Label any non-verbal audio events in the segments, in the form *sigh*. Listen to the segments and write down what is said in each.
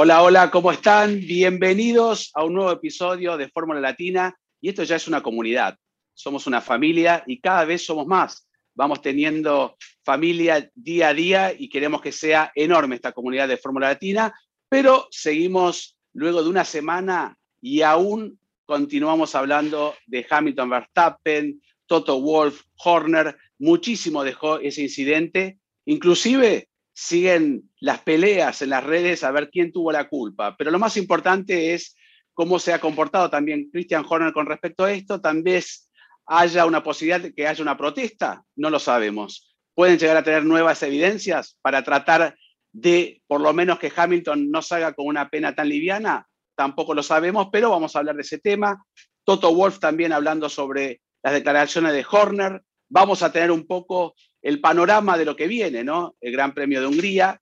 Hola, hola, ¿cómo están? Bienvenidos a un nuevo episodio de Fórmula Latina. Y esto ya es una comunidad. Somos una familia y cada vez somos más. Vamos teniendo familia día a día y queremos que sea enorme esta comunidad de Fórmula Latina, pero seguimos luego de una semana y aún continuamos hablando de Hamilton Verstappen, Toto Wolf, Horner, muchísimo dejó ese incidente, inclusive siguen las peleas en las redes a ver quién tuvo la culpa. Pero lo más importante es cómo se ha comportado también Christian Horner con respecto a esto. Tal vez haya una posibilidad de que haya una protesta, no lo sabemos. Pueden llegar a tener nuevas evidencias para tratar de, por lo menos, que Hamilton no salga con una pena tan liviana. Tampoco lo sabemos, pero vamos a hablar de ese tema. Toto Wolf también hablando sobre las declaraciones de Horner. Vamos a tener un poco el panorama de lo que viene, ¿no? El Gran Premio de Hungría.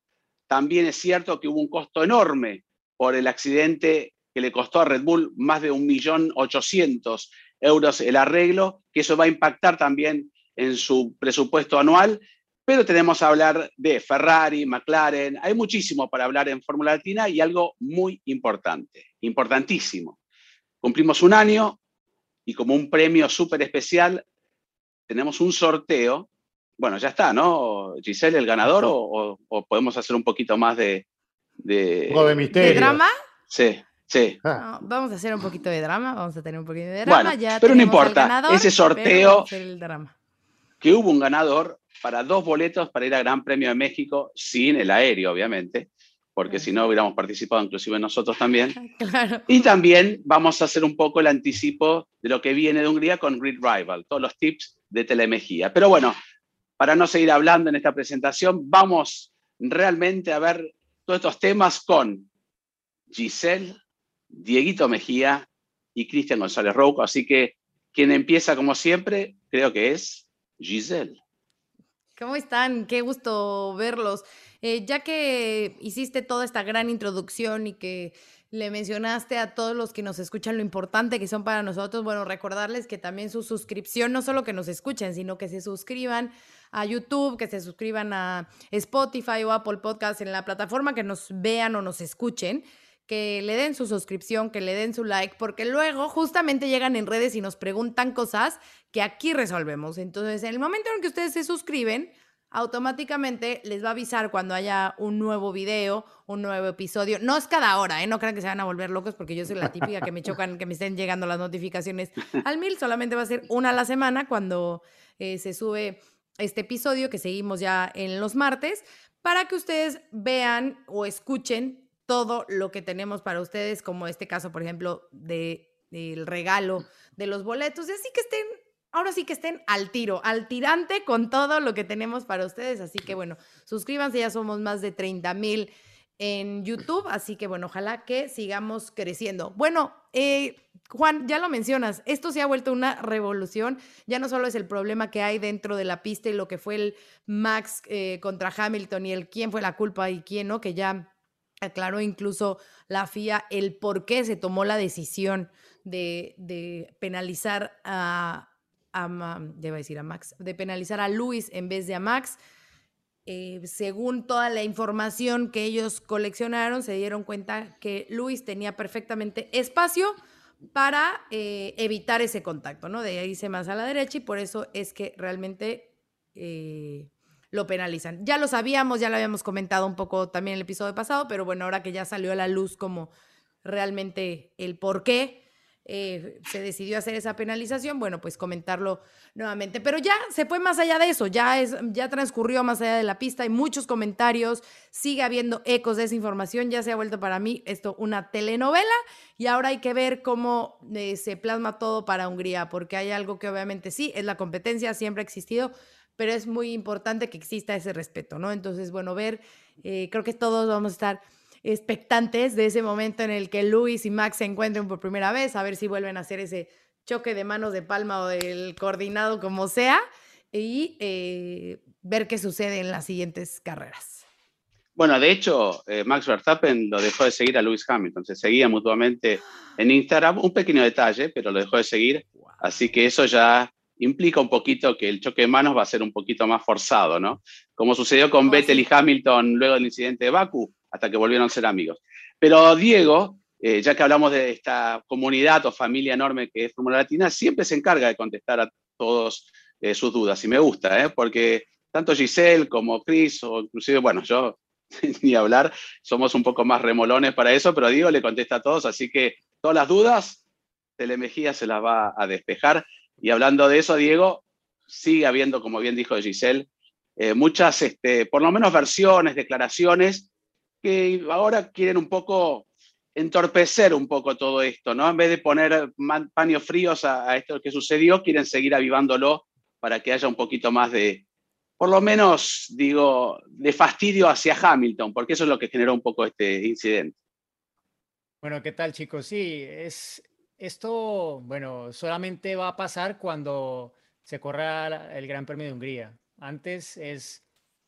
También es cierto que hubo un costo enorme por el accidente que le costó a Red Bull más de 1.800.000 euros el arreglo, que eso va a impactar también en su presupuesto anual. Pero tenemos que hablar de Ferrari, McLaren, hay muchísimo para hablar en Fórmula Latina y algo muy importante, importantísimo. Cumplimos un año y como un premio súper especial tenemos un sorteo bueno, ya está, ¿no? Giselle, el ganador, o, podemos hacer un poquito más de. ¿De, de misterio? ¿De drama? Sí, sí. Ah. vamos a hacer un poquito de drama, vamos a tener un poquito de drama. ya pero no importa, ese sorteo. Que hubo un ganador para dos boletos para ir al Gran Premio de México sin el aéreo, obviamente, porque si no hubiéramos participado inclusive nosotros también. *laughs* Claro. Y también vamos a hacer un poco el anticipo de lo que viene de Hungría con Grid Rival, todos los tips de telemejía. Pero bueno, para no seguir hablando en esta presentación, vamos realmente a ver todos estos temas con Giselle, Dieguito Mejía y Cristian González Rouco. Así que quien empieza como siempre, creo que es Giselle. ¿Cómo están? Qué gusto verlos. Eh, ya que hiciste toda esta gran introducción y que le mencionaste a todos los que nos escuchan lo importante que son para nosotros, bueno, recordarles que también su suscripción, no solo que nos escuchen, sino que se suscriban a YouTube, que se suscriban a Spotify o Apple Podcasts en la plataforma que nos vean o nos escuchen que le den su suscripción, que le den su like, porque luego justamente llegan en redes y nos preguntan cosas que aquí resolvemos. Entonces, en el momento en que ustedes se suscriben, automáticamente les va a avisar cuando haya un nuevo video, un nuevo episodio. No es cada hora, ¿eh? No crean que se van a volver locos porque yo soy la típica que me chocan, que me estén llegando las notificaciones al mil. Solamente va a ser una a la semana cuando eh, se sube este episodio que seguimos ya en los martes para que ustedes vean o escuchen todo lo que tenemos para ustedes, como este caso, por ejemplo, de, del regalo de los boletos. Y así que estén ahora sí que estén al tiro, al tirante con todo lo que tenemos para ustedes. Así que bueno, suscríbanse, ya somos más de 30 mil en YouTube, así que bueno, ojalá que sigamos creciendo. Bueno, eh, Juan, ya lo mencionas, esto se ha vuelto una revolución, ya no solo es el problema que hay dentro de la pista y lo que fue el Max eh, contra Hamilton y el quién fue la culpa y quién no, que ya aclaró incluso la FIA el por qué se tomó la decisión de, de penalizar a, a, decir a Max, de penalizar a Luis en vez de a Max. Eh, según toda la información que ellos coleccionaron, se dieron cuenta que Luis tenía perfectamente espacio para eh, evitar ese contacto, ¿no? De irse más a la derecha y por eso es que realmente eh, lo penalizan. Ya lo sabíamos, ya lo habíamos comentado un poco también en el episodio pasado, pero bueno, ahora que ya salió a la luz como realmente el por qué eh, se decidió hacer esa penalización, bueno, pues comentarlo nuevamente. Pero ya se fue más allá de eso, ya, es, ya transcurrió más allá de la pista, hay muchos comentarios, sigue habiendo ecos de esa información, ya se ha vuelto para mí esto una telenovela y ahora hay que ver cómo eh, se plasma todo para Hungría, porque hay algo que obviamente sí, es la competencia, siempre ha existido, pero es muy importante que exista ese respeto, ¿no? Entonces, bueno, ver, eh, creo que todos vamos a estar expectantes de ese momento en el que Luis y Max se encuentren por primera vez, a ver si vuelven a hacer ese choque de manos de palma o del coordinado como sea, y eh, ver qué sucede en las siguientes carreras. Bueno, de hecho, eh, Max Verstappen lo dejó de seguir a Lewis Hamilton, se seguía mutuamente en Instagram, un pequeño detalle, pero lo dejó de seguir, así que eso ya implica un poquito que el choque de manos va a ser un poquito más forzado, ¿no? Como sucedió con Vettel y Hamilton luego del incidente de Baku, hasta que volvieron a ser amigos. Pero Diego, eh, ya que hablamos de esta comunidad o familia enorme que es Fórmula Latina, siempre se encarga de contestar a todos eh, sus dudas. Y me gusta, ¿eh? porque tanto Giselle como Chris, o inclusive, bueno, yo *laughs* ni hablar, somos un poco más remolones para eso, pero Diego le contesta a todos, así que todas las dudas, Telemejía se las va a despejar. Y hablando de eso, Diego, sigue habiendo, como bien dijo Giselle, eh, muchas, este, por lo menos versiones, declaraciones ahora quieren un poco entorpecer un poco todo esto, ¿no? En vez de poner paños fríos a, esto que sucedió, quieren seguir avivándolo para que haya un poquito más de, por lo menos, digo, de fastidio hacia Hamilton, porque eso es lo que generó un poco este incidente. Bueno, ¿qué tal, chicos? Sí, es esto, bueno, solamente va a pasar cuando se corra el Gran Premio de Hungría. Antes es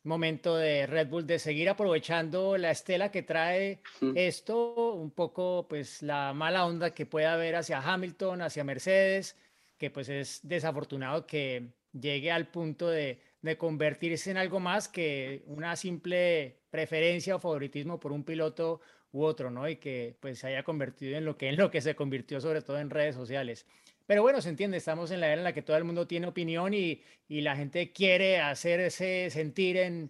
momento de Red Bull de seguir aprovechando la estela que trae esto, un poco pues la mala onda que puede haber hacia Hamilton, hacia Mercedes, que pues es desafortunado que llegue al punto de, de convertirse en algo más que una simple preferencia o favoritismo por un piloto u otro, ¿no? Y que pues se haya convertido en lo que en lo que se convirtió sobre todo en redes sociales. Pero bueno, se entiende, estamos en la era en la que todo el mundo tiene opinión y, la gente quiere hacerse sentir en,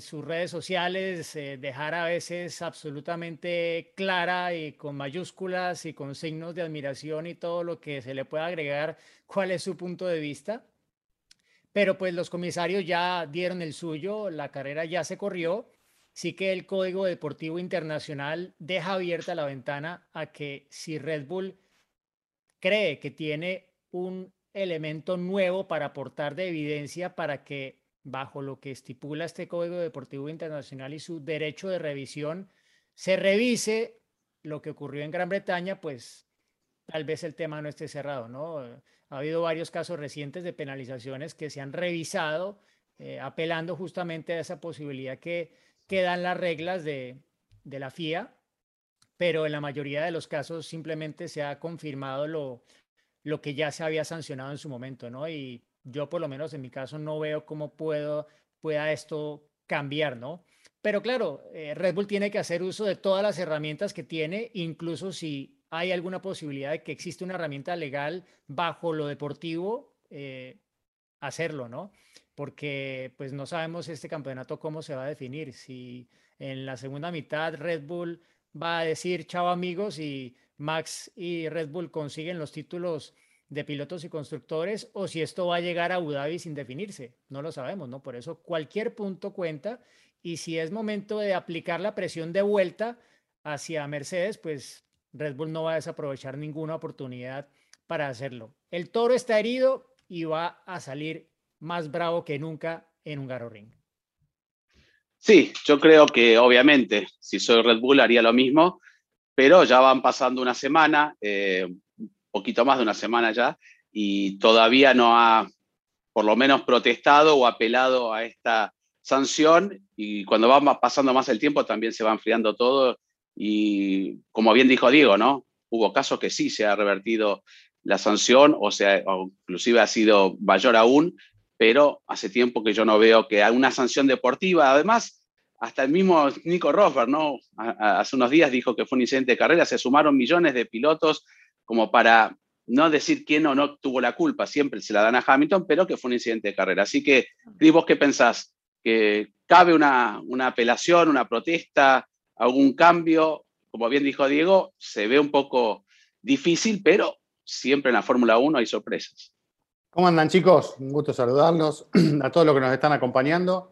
sus redes sociales, eh, dejar a veces absolutamente clara y con mayúsculas y con signos de admiración y todo lo que se le pueda agregar cuál es su punto de vista. Pero pues los comisarios ya dieron el suyo, la carrera ya se corrió. Sí que el Código Deportivo Internacional deja abierta la ventana a que si Red Bull cree que tiene un elemento nuevo para aportar de evidencia para que, bajo lo que estipula este Código Deportivo Internacional y su derecho de revisión, se revise lo que ocurrió en Gran Bretaña, pues tal vez el tema no esté cerrado, ¿no? Ha habido varios casos recientes de penalizaciones que se han revisado, eh, apelando justamente a esa posibilidad que, que dan las reglas de la FIA pero en la mayoría de los casos simplemente se ha confirmado lo, lo que ya se había sancionado en su momento, ¿no? Y yo por lo menos en mi caso no veo cómo puedo, pueda esto cambiar, ¿no? Pero claro, eh, Red Bull tiene que hacer uso de todas las herramientas que tiene, incluso si hay alguna posibilidad de que existe una herramienta legal bajo lo deportivo, eh, hacerlo, ¿no? Porque pues no sabemos este campeonato cómo se va a definir. Si en la segunda mitad Red Bull va a decir chao amigos y Max y Red Bull consiguen los títulos de pilotos y constructores o si esto va a llegar a Abu Dhabi sin definirse. No lo sabemos, ¿no? Por eso cualquier punto cuenta y si es momento de aplicar la presión de vuelta hacia Mercedes, pues Red Bull no va a desaprovechar ninguna oportunidad para hacerlo. El toro está herido y va a salir más bravo que nunca en un Ring. Sí, yo creo que obviamente si soy Red Bull haría lo mismo, pero ya van pasando una semana, eh, un poquito más de una semana ya, y todavía no ha, por lo menos, protestado o apelado a esta sanción, y cuando va pasando más el tiempo también se va enfriando todo, y como bien dijo Diego, ¿no? Hubo casos que sí se ha revertido la sanción, o sea, inclusive ha sido mayor aún, pero hace tiempo que yo no veo que hay una sanción deportiva. Además, hasta el mismo Nico Rosberg, ¿no? hace unos días dijo que fue un incidente de carrera, se sumaron millones de pilotos como para no decir quién o no tuvo la culpa, siempre se la dan a Hamilton, pero que fue un incidente de carrera. Así que, Cris, ¿vos qué pensás? ¿Que cabe una, una apelación, una protesta, algún cambio como bien dijo Diego, se ve un poco difícil, pero siempre en la Fórmula 1 hay sorpresas. ¿Cómo andan chicos? Un gusto saludarlos *clears throat* a todos los que nos están acompañando.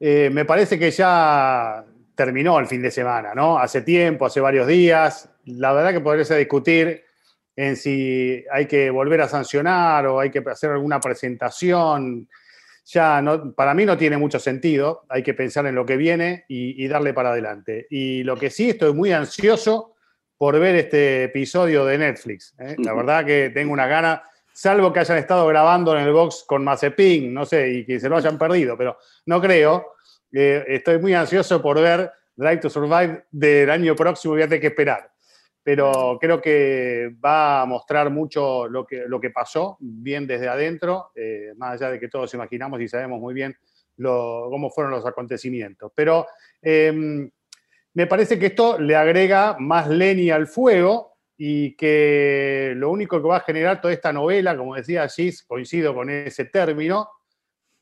Eh, me parece que ya terminó el fin de semana, ¿no? Hace tiempo, hace varios días. La verdad que podría discutir en si hay que volver a sancionar o hay que hacer alguna presentación. Ya no, para mí no tiene mucho sentido. Hay que pensar en lo que viene y, y darle para adelante. Y lo que sí, estoy muy ansioso por ver este episodio de Netflix. ¿eh? La *laughs* verdad que tengo una gana, salvo que hayan estado grabando en el box con Mazepin, no sé, y que se lo hayan perdido, pero no creo. Eh, estoy muy ansioso por ver Drive to Survive del año próximo, voy a que esperar. Pero creo que va a mostrar mucho lo que, lo que pasó, bien desde adentro, eh, más allá de que todos imaginamos y sabemos muy bien cómo fueron los acontecimientos. Pero em, me parece que esto le agrega más leña al fuego y que lo único que va a generar toda esta novela, como decía Gis, coincido con ese término,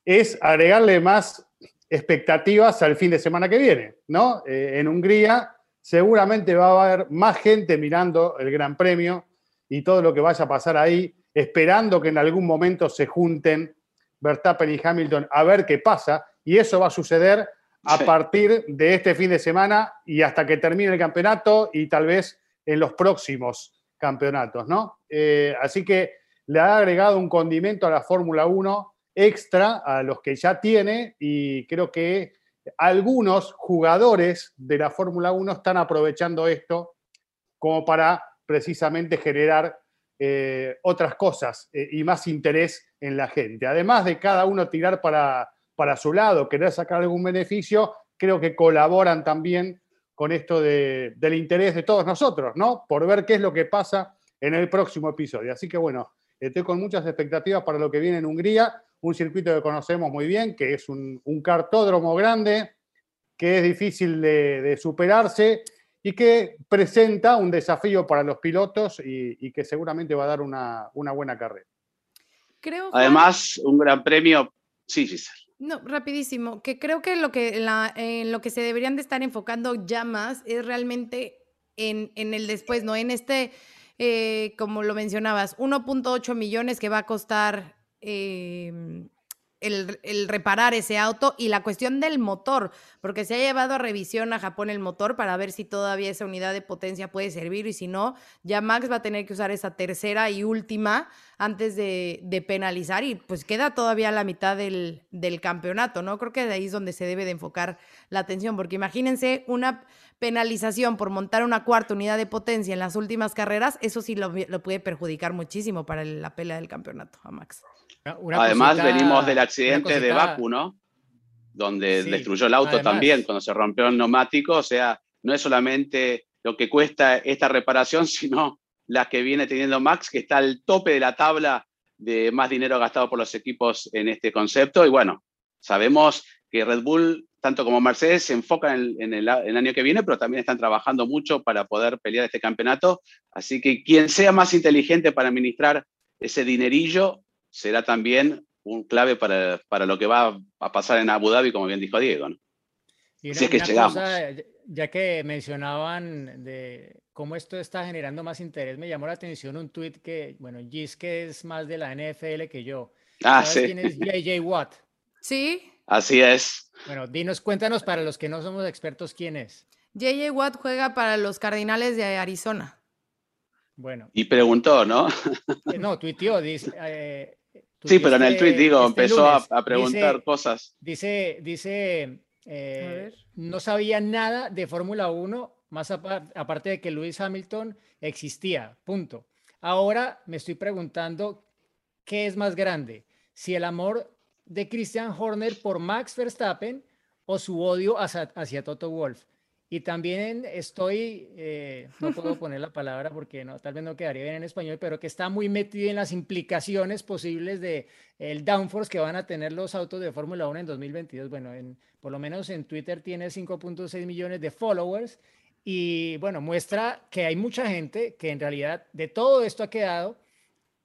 es agregarle más expectativas al fin de semana que viene, ¿no? Eh, en Hungría seguramente va a haber más gente mirando el Gran Premio y todo lo que vaya a pasar ahí, esperando que en algún momento se junten Verstappen y Hamilton a ver qué pasa, y eso va a suceder a partir de este fin de semana y hasta que termine el campeonato y tal vez en los próximos campeonatos, ¿no? Eh, así que le ha agregado un condimento a la Fórmula 1 extra a los que ya tiene y creo que algunos jugadores de la Fórmula 1 están aprovechando esto como para precisamente generar eh, otras cosas eh, y más interés en la gente. Además de cada uno tirar para para su lado, querer sacar algún beneficio, creo que colaboran también con esto del interés de todos nosotros, ¿no? Por ver qué es lo que pasa en el próximo episodio. Así que bueno, estoy con muchas expectativas para lo que viene en Hungría, un circuito que conocemos muy bien, que es un, cartódromo grande, que es difícil de, superarse y que presenta un desafío para los pilotos y, que seguramente va a dar una, buena carrera. Creo, Además, un gran premio, sí, Giselle. No, rapidísimo, que creo que lo que, en lo que se deberían de estar enfocando ya más es realmente en, en el después, ¿no? En este, eh, como lo mencionabas, 1.8 millones que va a costar eh, el, reparar ese auto y la cuestión del motor, porque se ha llevado a revisión a Japón el motor para ver si todavía esa unidad de potencia puede servir y si no, ya Max va a tener que usar esa tercera y última antes de, penalizar y pues queda todavía la mitad del, campeonato, ¿no? Creo que de ahí es donde se debe de enfocar la atención, porque imagínense una penalización por montar una cuarta unidad de potencia en las últimas carreras, eso sí lo, lo puede perjudicar muchísimo para la pelea del campeonato a Max. Además, venimos del accidente de Baku, ¿no? Donde destruyó el auto también cuando se rompió el neumático. O sea, no es solamente lo que cuesta esta reparación, *laughs* sino la que viene teniendo Max, que está al tope de la tabla de más dinero gastado por los equipos en este concepto. Y bueno, sabemos que Red Bull, tanto como Mercedes, se enfocan en, el, en, el, año que viene, pero también están trabajando mucho para poder pelear este campeonato. Así que quien sea más inteligente para administrar ese dinerillo será también un clave para, para, lo que va a pasar en Abu Dhabi, como bien dijo Diego. ¿no? si es que llegamos. ya que mencionaban de cómo esto está generando más interés, me llamó la atención un tweet que, bueno, Gis que es más de la NFL que yo. Ah, sí. ¿Quién es JJ Watt? Sí. Así es. Bueno, dinos, cuéntanos para los que no somos expertos quién es. JJ Watt juega para los Cardinales de Arizona. Bueno. Y preguntó, ¿no? Eh, no, tuiteó, dice, eh, Sí, pero en el tweet, digo, este empezó a, preguntar cosas. Dice, dice, eh, no sabía nada de Fórmula 1, más aparte de que Lewis Hamilton existía, punto. Ahora me estoy preguntando, ¿qué es más grande? Si el amor de Christian Horner por Max Verstappen o su odio hacia, hacia Toto Wolf. Y también estoy, eh, no puedo poner la palabra porque no, tal vez no quedaría bien en español, pero que está muy metido en las implicaciones posibles de el downforce que van a tener los autos de Fórmula 1 en 2022. Bueno, en, por lo menos en Twitter tiene 5.6 millones de followers y bueno, muestra que hay mucha gente que en realidad de todo esto ha quedado,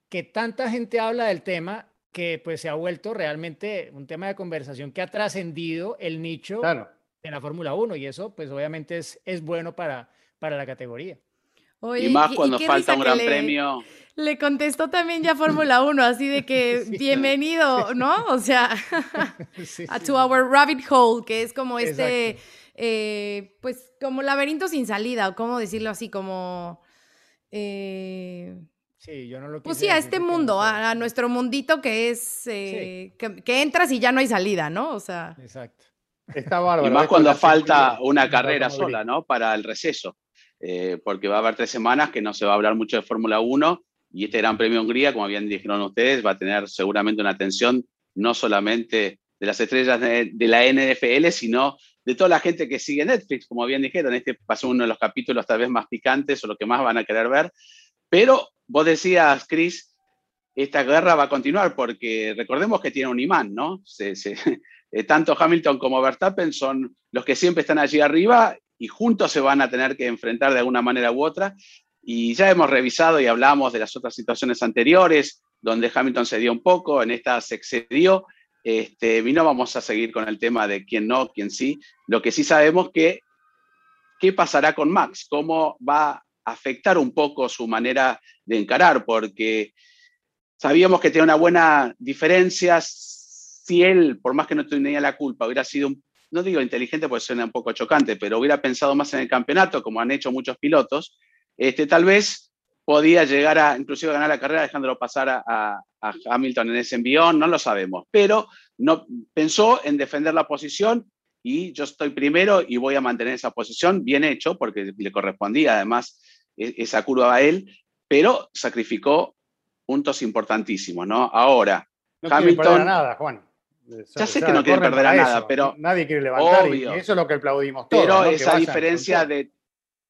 que tanta gente habla del tema que pues se ha vuelto realmente un tema de conversación que ha trascendido el nicho. Claro en la Fórmula 1 y eso pues obviamente es, es bueno para, para la categoría. y más cuando falta un gran premio. Le contestó también ya Fórmula 1, así de que *laughs* bienvenido, ¿no? O sea, *laughs* a to our rabbit hole, que es como este, eh, pues como laberinto sin salida, o cómo decirlo así, como... Eh, sí, yo no lo Pues sí, a este mundo, a, nuestro mundito que es, eh, que, entras y ya no hay salida, ¿no? O sea... Exacto. Está bárbaro. Y más cuando falta una carrera sola, ¿no? Para el receso. porque va a haber tres semanas que no se va a hablar mucho de Fórmula 1 y este Gran Premio Hungría, como bien dijeron ustedes, va a tener seguramente una atención no solamente de las estrellas de, la NFL, sino de toda la gente que sigue Netflix, como bien dijeron. Este pasó uno de los capítulos tal vez más picantes o lo que más van a querer ver. Pero vos decías, Chris, esta guerra va a continuar porque recordemos que tiene un imán, ¿no? *laughs* Eh, tanto Hamilton como Verstappen son los que siempre están allí arriba y juntos se van a tener que enfrentar de alguna manera u otra. Y ya hemos revisado y hablamos de las otras situaciones anteriores, donde Hamilton se dio un poco, en esta se excedió. Este, y no vamos a seguir con el tema de quién no, quién sí. Lo que sí sabemos que qué pasará con Max, cómo va a afectar un poco su manera de encarar, porque sabíamos que tenía una buena diferencia. Si él, por más que no tenía la culpa, hubiera sido, no digo inteligente porque suena un poco chocante, pero hubiera pensado más en el campeonato, como han hecho muchos pilotos, este, tal vez podía llegar a inclusive ganar la carrera dejándolo pasar a, Hamilton en ese envión, no lo sabemos, pero no, pensó en defender la posición y yo estoy primero y voy a mantener esa posición, bien hecho, porque le correspondía además e, esa curva a él, pero sacrificó puntos importantísimos, ¿no? Ahora, no Hamilton... nada, Juan. Ya sé que no quiere perder a nada, pero... Nadie quiere levantar y eso es lo que aplaudimos todos. Pero esa diferencia de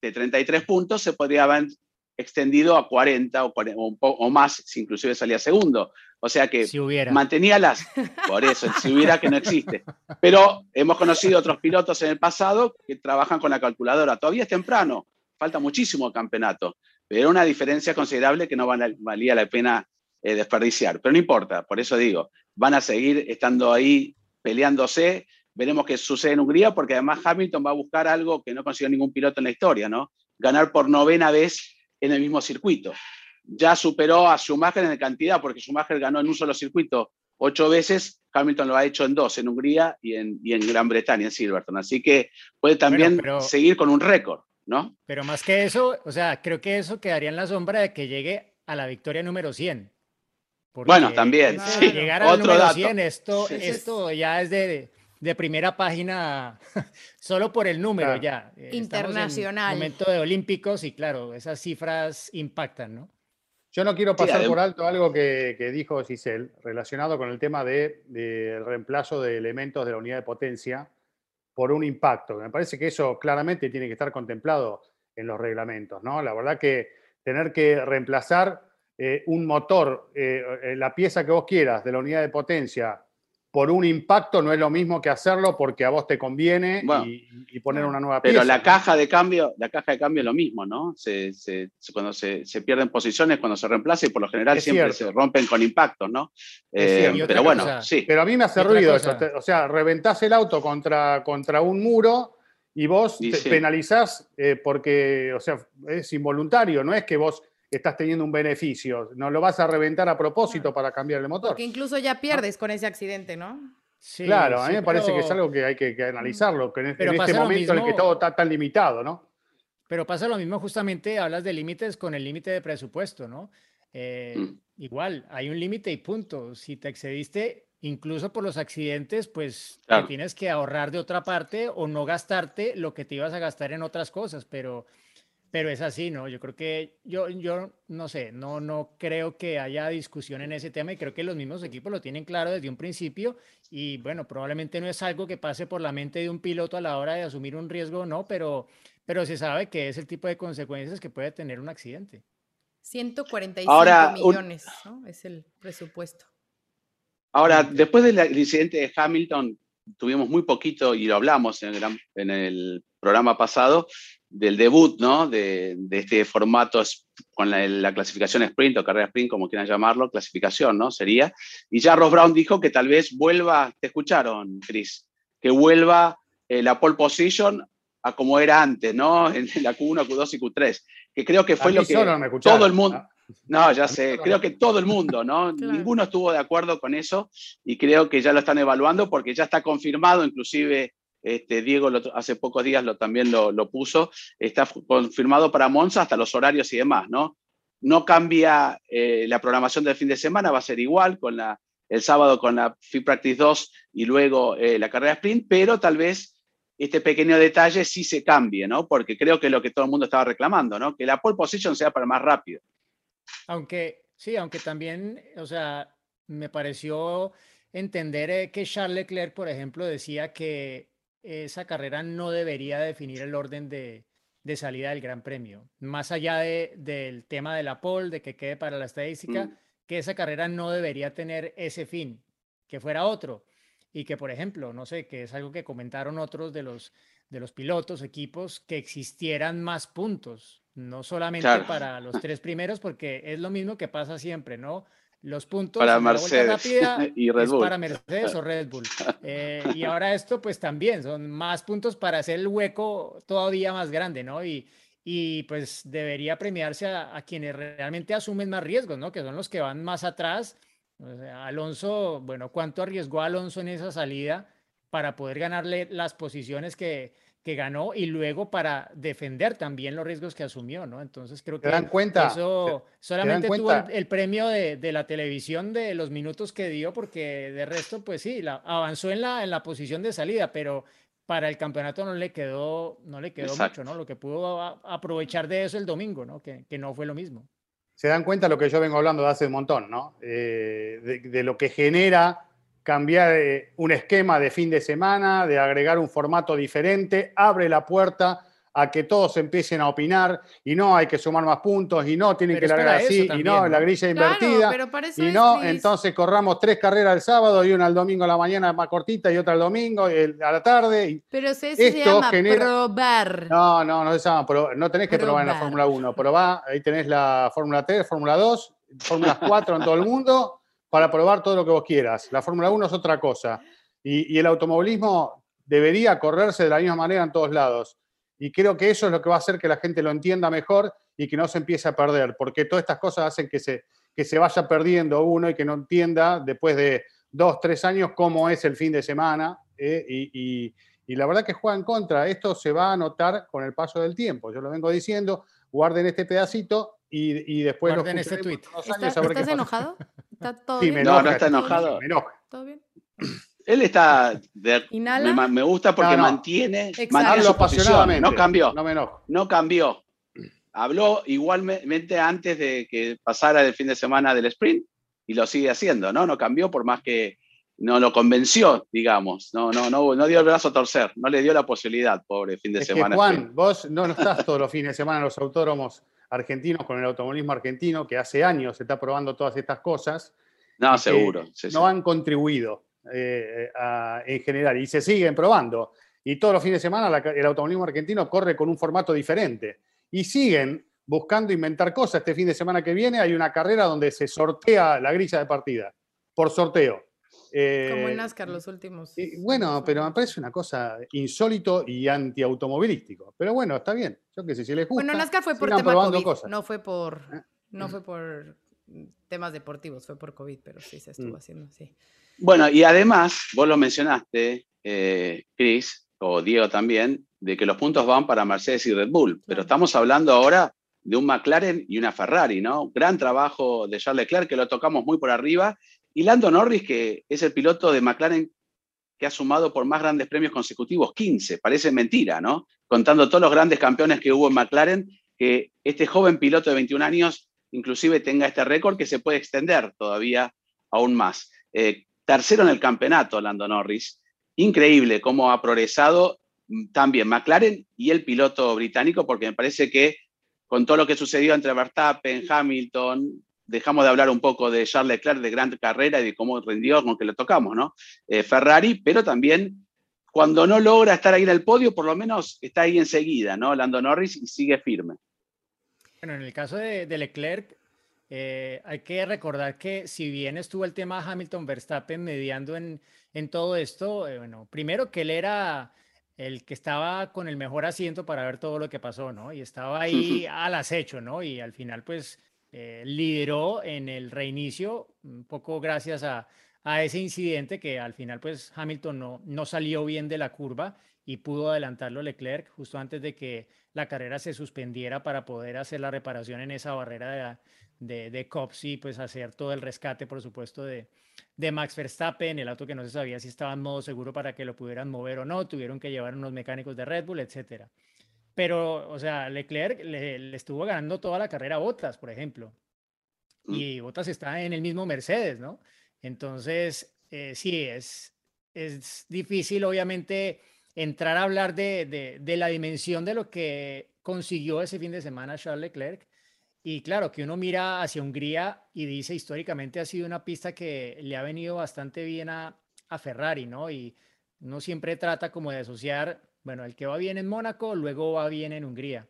de 33 puntos se podría haber extendido a 40 o, o, más, si inclusive salía segundo. O sea que mantenía las, por eso, si hubiera que no existe. Pero hemos conocido otros pilotos en el pasado que trabajan con la calculadora. Todavía es temprano, falta muchísimo campeonato, pero una diferencia considerable que no valía la pena eh, desperdiciar. Pero no importa, por eso digo, van a seguir estando ahí peleándose Veremos qué sucede en Hungría, porque además Hamilton va a buscar algo que no consiguió ningún piloto en la historia, ¿no? Ganar por novena vez en el mismo circuito. Ya superó a Schumacher en cantidad, porque Schumacher ganó en un solo circuito ocho veces, Hamilton lo ha hecho en dos, en Hungría y en, en Gran Bretaña, en Silverstone. Así que puede también seguir con un récord, ¿no? Pero más que eso, o sea, creo que eso quedaría en la sombra de que llegue a la victoria número 100. bueno, también. Llegar al número 100, esto, esto ya es de, de primera página *laughs* solo por el número ya. Eh, Internacional. momento de Olímpicos y claro, esas cifras impactan, ¿no? Yo no quiero pasar por alto algo que, dijo Giselle relacionado con el tema del de, reemplazo de elementos de la unidad de potencia por un impacto. Me parece que eso claramente tiene que estar contemplado en los reglamentos, ¿no? La verdad que tener que reemplazar eh, un motor, eh, la pieza que vos quieras de la unidad de potencia por un impacto no es lo mismo que hacerlo porque a vos te conviene y, poner una nueva pieza. Pero la caja de cambio, la caja de cambio es lo mismo, ¿no? Se, cuando se, pierden posiciones, cuando se reemplaza y por lo general siempre se rompen con impactos, ¿no? Eh, pero bueno, sí. Pero a mí me hace ruido eso. O sea, reventás el auto contra, contra un muro y vos te penalizás eh, porque, o sea, es involuntario, no es que vos estás teniendo un beneficio. No lo vas a reventar a propósito para cambiar el motor. Porque incluso ya pierdes con ese accidente, ¿no? Sí, claro, a mí me parece que es algo que hay que, analizarlo, que en, este momento en el que todo está tan limitado, ¿no? Pero pasa lo mismo justamente, hablas de límites con el límite de presupuesto, ¿no? Eh, mm. Igual, hay un límite y punto. Si te excediste, incluso por los accidentes, pues tienes que ahorrar de otra parte o no gastarte lo que te ibas a gastar en otras cosas, pero pero es así, ¿no? Yo creo que yo, yo no sé, no, no creo que haya discusión en ese tema y creo que los mismos equipos lo tienen claro desde un principio y bueno, probablemente no es algo que pase por la mente de un piloto a la hora de asumir un riesgo, no, pero, pero se sabe que es el tipo de consecuencias que puede tener un accidente. 145 millones, ¿no? Es el presupuesto. Ahora, después del incidente de Hamilton, tuvimos muy poquito y lo hablamos en el, en el programa pasado, del debut, ¿no? De, este formato con la, clasificación sprint o carrera sprint, como quieran llamarlo, clasificación, ¿no? Sería. Y ya Ross Brown dijo que tal vez vuelva, te escucharon, Chris, que vuelva eh, la pole position a como era antes, ¿no? *laughs* En la Q1, Q2 y Q3, que creo que fue lo que todo el mundo... No, *laughs* ya sé, creo que todo el mundo, ¿no? Ninguno estuvo de acuerdo con eso y creo que ya lo están evaluando porque ya está confirmado, inclusive este, Diego hace pocos días también lo, puso, está confirmado para Monza hasta los horarios y demás, ¿no? No cambia eh, la programación del fin de semana, va a ser igual con la, el sábado con la Free Practice 2 y luego eh, la carrera sprint, pero tal vez este pequeño detalle sí se cambie, ¿no? Porque creo que es lo que todo el mundo estaba reclamando, ¿no? Que la pole position sea para más rápido. Aunque, sí, aunque también, o sea, me pareció entender eh, que Charles Leclerc, por ejemplo, decía que esa carrera no debería definir el orden de, salida del Gran Premio. Más allá del tema de la pole, de que quede para la estadística, mm. que esa carrera no debería tener ese fin, que fuera otro. Y que, por ejemplo, no sé, que es algo que comentaron otros de los, de los pilotos, equipos, que existieran más puntos, no solamente para los *laughs* tres primeros, porque es lo mismo que pasa siempre, ¿no? Los puntos para Mercedes *laughs* y Red Bull. para Mercedes o Red Bull. Eh, y ahora esto pues también son más puntos para hacer el hueco todavía más grande, ¿no? Y, y pues debería premiarse a, quienes realmente asumen más riesgos, ¿no? Que son los que van más atrás. Alonso, bueno, ¿cuánto arriesgó Alonso en esa salida para poder ganarle las posiciones que, que ganó y luego para defender también los riesgos que asumió, ¿no? Entonces creo que dan cuenta? eso solamente tuvo el, premio de, de, la televisión de los minutos que dio, porque de resto, pues sí, la, avanzó en la, en la posición de salida, pero para el campeonato no le quedó, no le quedó mucho, ¿no? Lo que pudo aprovechar de eso el domingo, ¿no? Que, que, no fue lo mismo. Se dan cuenta lo que yo vengo hablando de hace un montón, ¿no? Eh, de, de lo que genera cambiar eh, un esquema de fin de semana, de agregar un formato diferente, abre la puerta a que todos empiecen a opinar y no hay que sumar más puntos y no tienen que largar así y no la grilla invertida y no entonces corramos tres carreras el sábado y una el domingo a la mañana más cortita y otra el domingo a la tarde pero eso se llama probar. No no no se llama no tenés que probar, en la Fórmula 1 probá ahí tenés la Fórmula 3 Fórmula 2 Fórmula 4 en todo el mundo para probar todo lo que vos quieras. La Fórmula 1 es otra cosa. Y, el automovilismo debería correrse de la misma manera en todos lados. Y creo que eso es lo que va a hacer que la gente lo entienda mejor y que no se empiece a perder, porque todas estas cosas hacen que se, que se vaya perdiendo uno y que no entienda después de dos, tres años cómo es el fin de semana. Eh, y, la verdad que juega en contra. Esto se va a notar con el paso del tiempo. Yo lo vengo diciendo, guarden este pedacito y, después guarden este tweet. ¿Estás enojado? *laughs* no, no está enojado. ¿Todo bien? *clears throat* Él está. me, gusta porque mantiene, mantiene su posición. No cambió. No me enojo. No cambió. Habló igualmente antes de que pasara el fin de semana del sprint y lo sigue haciendo, ¿no? No cambió por más que no lo convenció, digamos. No, no, no, no dio el brazo a torcer. No le dio la posibilidad, pobre fin de semana. Juan, vos no, no estás todos los fines de semana en los autódromos argentinos con el automovilismo argentino, que hace años se está probando todas estas cosas. No, seguro. no han contribuido eh, en general y se siguen probando. Y todos los fines de semana el automovilismo argentino corre con un formato diferente. Y siguen buscando inventar cosas. Este fin de semana que viene hay una carrera donde se sortea la grilla de partida, por sorteo. Como en eh, NASCAR los últimos. bueno, pero me parece una cosa insólito y antiautomovilístico. Pero bueno, está bien. Yo qué sé, si les gusta. Bueno, NASCAR fue por tema COVID, no fue por, eh. no fue por temas deportivos, fue por COVID, pero sí se estuvo mm. haciendo, sí. Bueno, y además, vos lo mencionaste, eh, Chris, o Diego también, de que los puntos van para Mercedes y Red Bull, pero estamos hablando ahora de un McLaren y una Ferrari, ¿no? Gran trabajo de Charles Leclerc, que lo tocamos muy por arriba, y Lando Norris, que es el piloto de McLaren que ha sumado por más grandes premios consecutivos, 15, parece mentira, ¿no? Contando todos los grandes campeones que hubo en McLaren, que este joven piloto de 21 años inclusive tenga este récord que se puede extender todavía aún más. Eh, tercero en el campeonato, Lando Norris. Increíble cómo ha progresado también McLaren y el piloto británico, porque me parece que con todo lo que sucedió entre Verstappen, Hamilton, dejamos de hablar un poco de Charles Leclerc, de gran carrera y de cómo rindió con que le tocamos, ¿no? Eh, Ferrari, pero también cuando no logra estar ahí en el podio, por lo menos está ahí enseguida, ¿no? Lando Norris y sigue firme. Bueno, en el caso de, Leclerc, eh, hay que recordar que si bien estuvo el tema Hamilton-Verstappen mediando en, en todo esto, eh, bueno, primero que él era el que estaba con el mejor asiento para ver todo lo que pasó, ¿no? Y estaba ahí al acecho, ¿no? Y al final, pues, eh, lideró en el reinicio, un poco gracias a, a, ese incidente que al final, pues, Hamilton no, no salió bien de la curva y pudo adelantarlo Leclerc justo antes de que la carrera se suspendiera para poder hacer la reparación en esa barrera de, de, de pues hacer todo el rescate, por supuesto, de, de Max Verstappen, el auto que no se sabía si estaba en modo seguro para que lo pudieran mover o no, tuvieron que llevar unos mecánicos de Red Bull, etcétera. Pero, o sea, Leclerc le, estuvo ganando toda la carrera a Bottas, por ejemplo. Mm. Y Bottas está en el mismo Mercedes, ¿no? Entonces, eh, sí, es, es difícil, obviamente, entrar a hablar de, de, de la dimensión de lo que consiguió ese fin de semana Charles Leclerc, y claro, que uno mira hacia Hungría y dice históricamente ha sido una pista que le ha venido bastante bien a, Ferrari, ¿no? Y no siempre trata como de asociar, bueno, el que va bien en Mónaco, luego va bien en Hungría.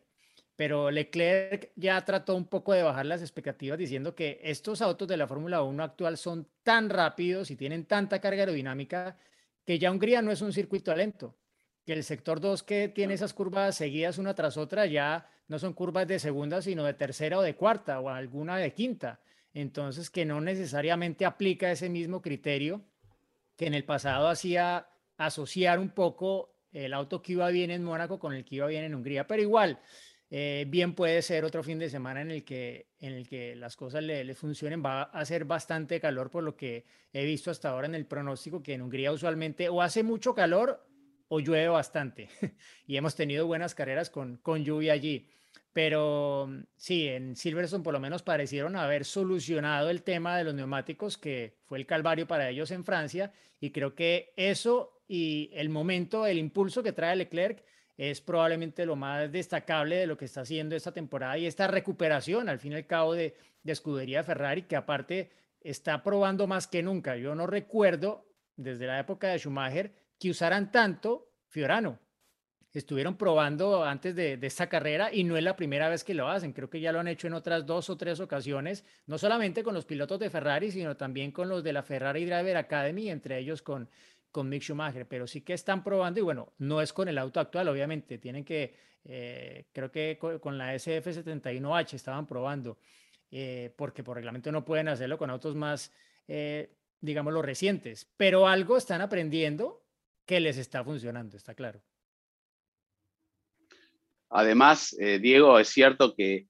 Pero Leclerc ya trató un poco de bajar las expectativas diciendo que estos autos de la Fórmula 1 actual son tan rápidos y tienen tanta carga aerodinámica que ya Hungría no es un circuito lento, que el sector 2 que tiene esas curvas seguidas una tras otra ya no son curvas de segunda, sino de tercera o de cuarta o alguna de quinta. Entonces, que no necesariamente aplica ese mismo criterio que en el pasado hacía asociar un poco el auto que iba bien en Mónaco con el que iba bien en Hungría. Pero igual, eh, bien puede ser otro fin de semana en el que, en el que las cosas le, le, funcionen. Va a hacer bastante calor por lo que he visto hasta ahora en el pronóstico, que en Hungría usualmente o hace mucho calor o llueve bastante. *laughs* y hemos tenido buenas carreras con, con lluvia allí. Pero mm, sí, en Silverstone por lo menos parecieron haber solucionado el tema de los neumáticos, que fue el calvario para ellos en Francia. Y creo que eso y el momento, el impulso que trae Leclerc es probablemente lo más destacable de lo que está haciendo esta temporada y esta recuperación, al fin y al cabo, de, de escudería Ferrari, que aparte está probando más que nunca. Yo no recuerdo desde la época de Schumacher que usaran tanto Fiorano. Estuvieron probando antes de, esta carrera y no es la primera vez que lo hacen. Creo que ya lo han hecho en otras dos o tres ocasiones, no solamente con los pilotos de Ferrari, sino también con los de la Ferrari Driver Academy, entre ellos con, con Mick Schumacher. Pero sí que están probando y bueno, no es con el auto actual, obviamente. Tienen que, eh, creo que con, la SF71H estaban probando, eh, porque por reglamento no pueden hacerlo con autos más, eh, digamos, los recientes. Pero algo están aprendiendo que les está funcionando, está claro. Además, eh, Diego, es cierto que,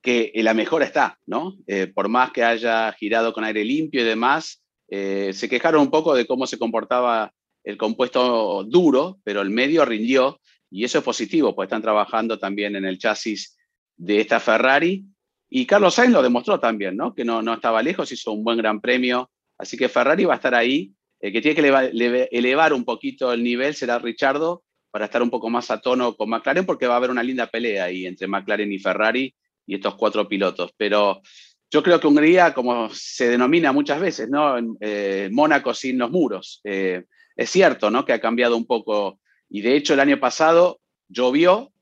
que, la mejora está, ¿no? Eh, por más que haya girado con aire limpio y demás, eh, se quejaron un poco de cómo se comportaba el compuesto duro, pero el medio rindió y eso es positivo, pues están trabajando también en el chasis de esta Ferrari. Y Carlos Sainz lo demostró también, ¿no? Que no, no estaba lejos, hizo un buen gran premio. Así que Ferrari va a estar ahí el que tiene que elevar, un poquito el nivel será Richardo para estar un poco más a tono con McLaren, porque va a haber una linda pelea ahí entre McLaren y Ferrari y estos cuatro pilotos. Pero yo creo que Hungría, como se denomina muchas veces, ¿no? Eh, Mónaco sin los muros. Eh, es cierto, ¿no? Que ha cambiado un poco. Y de hecho, el año pasado llovió.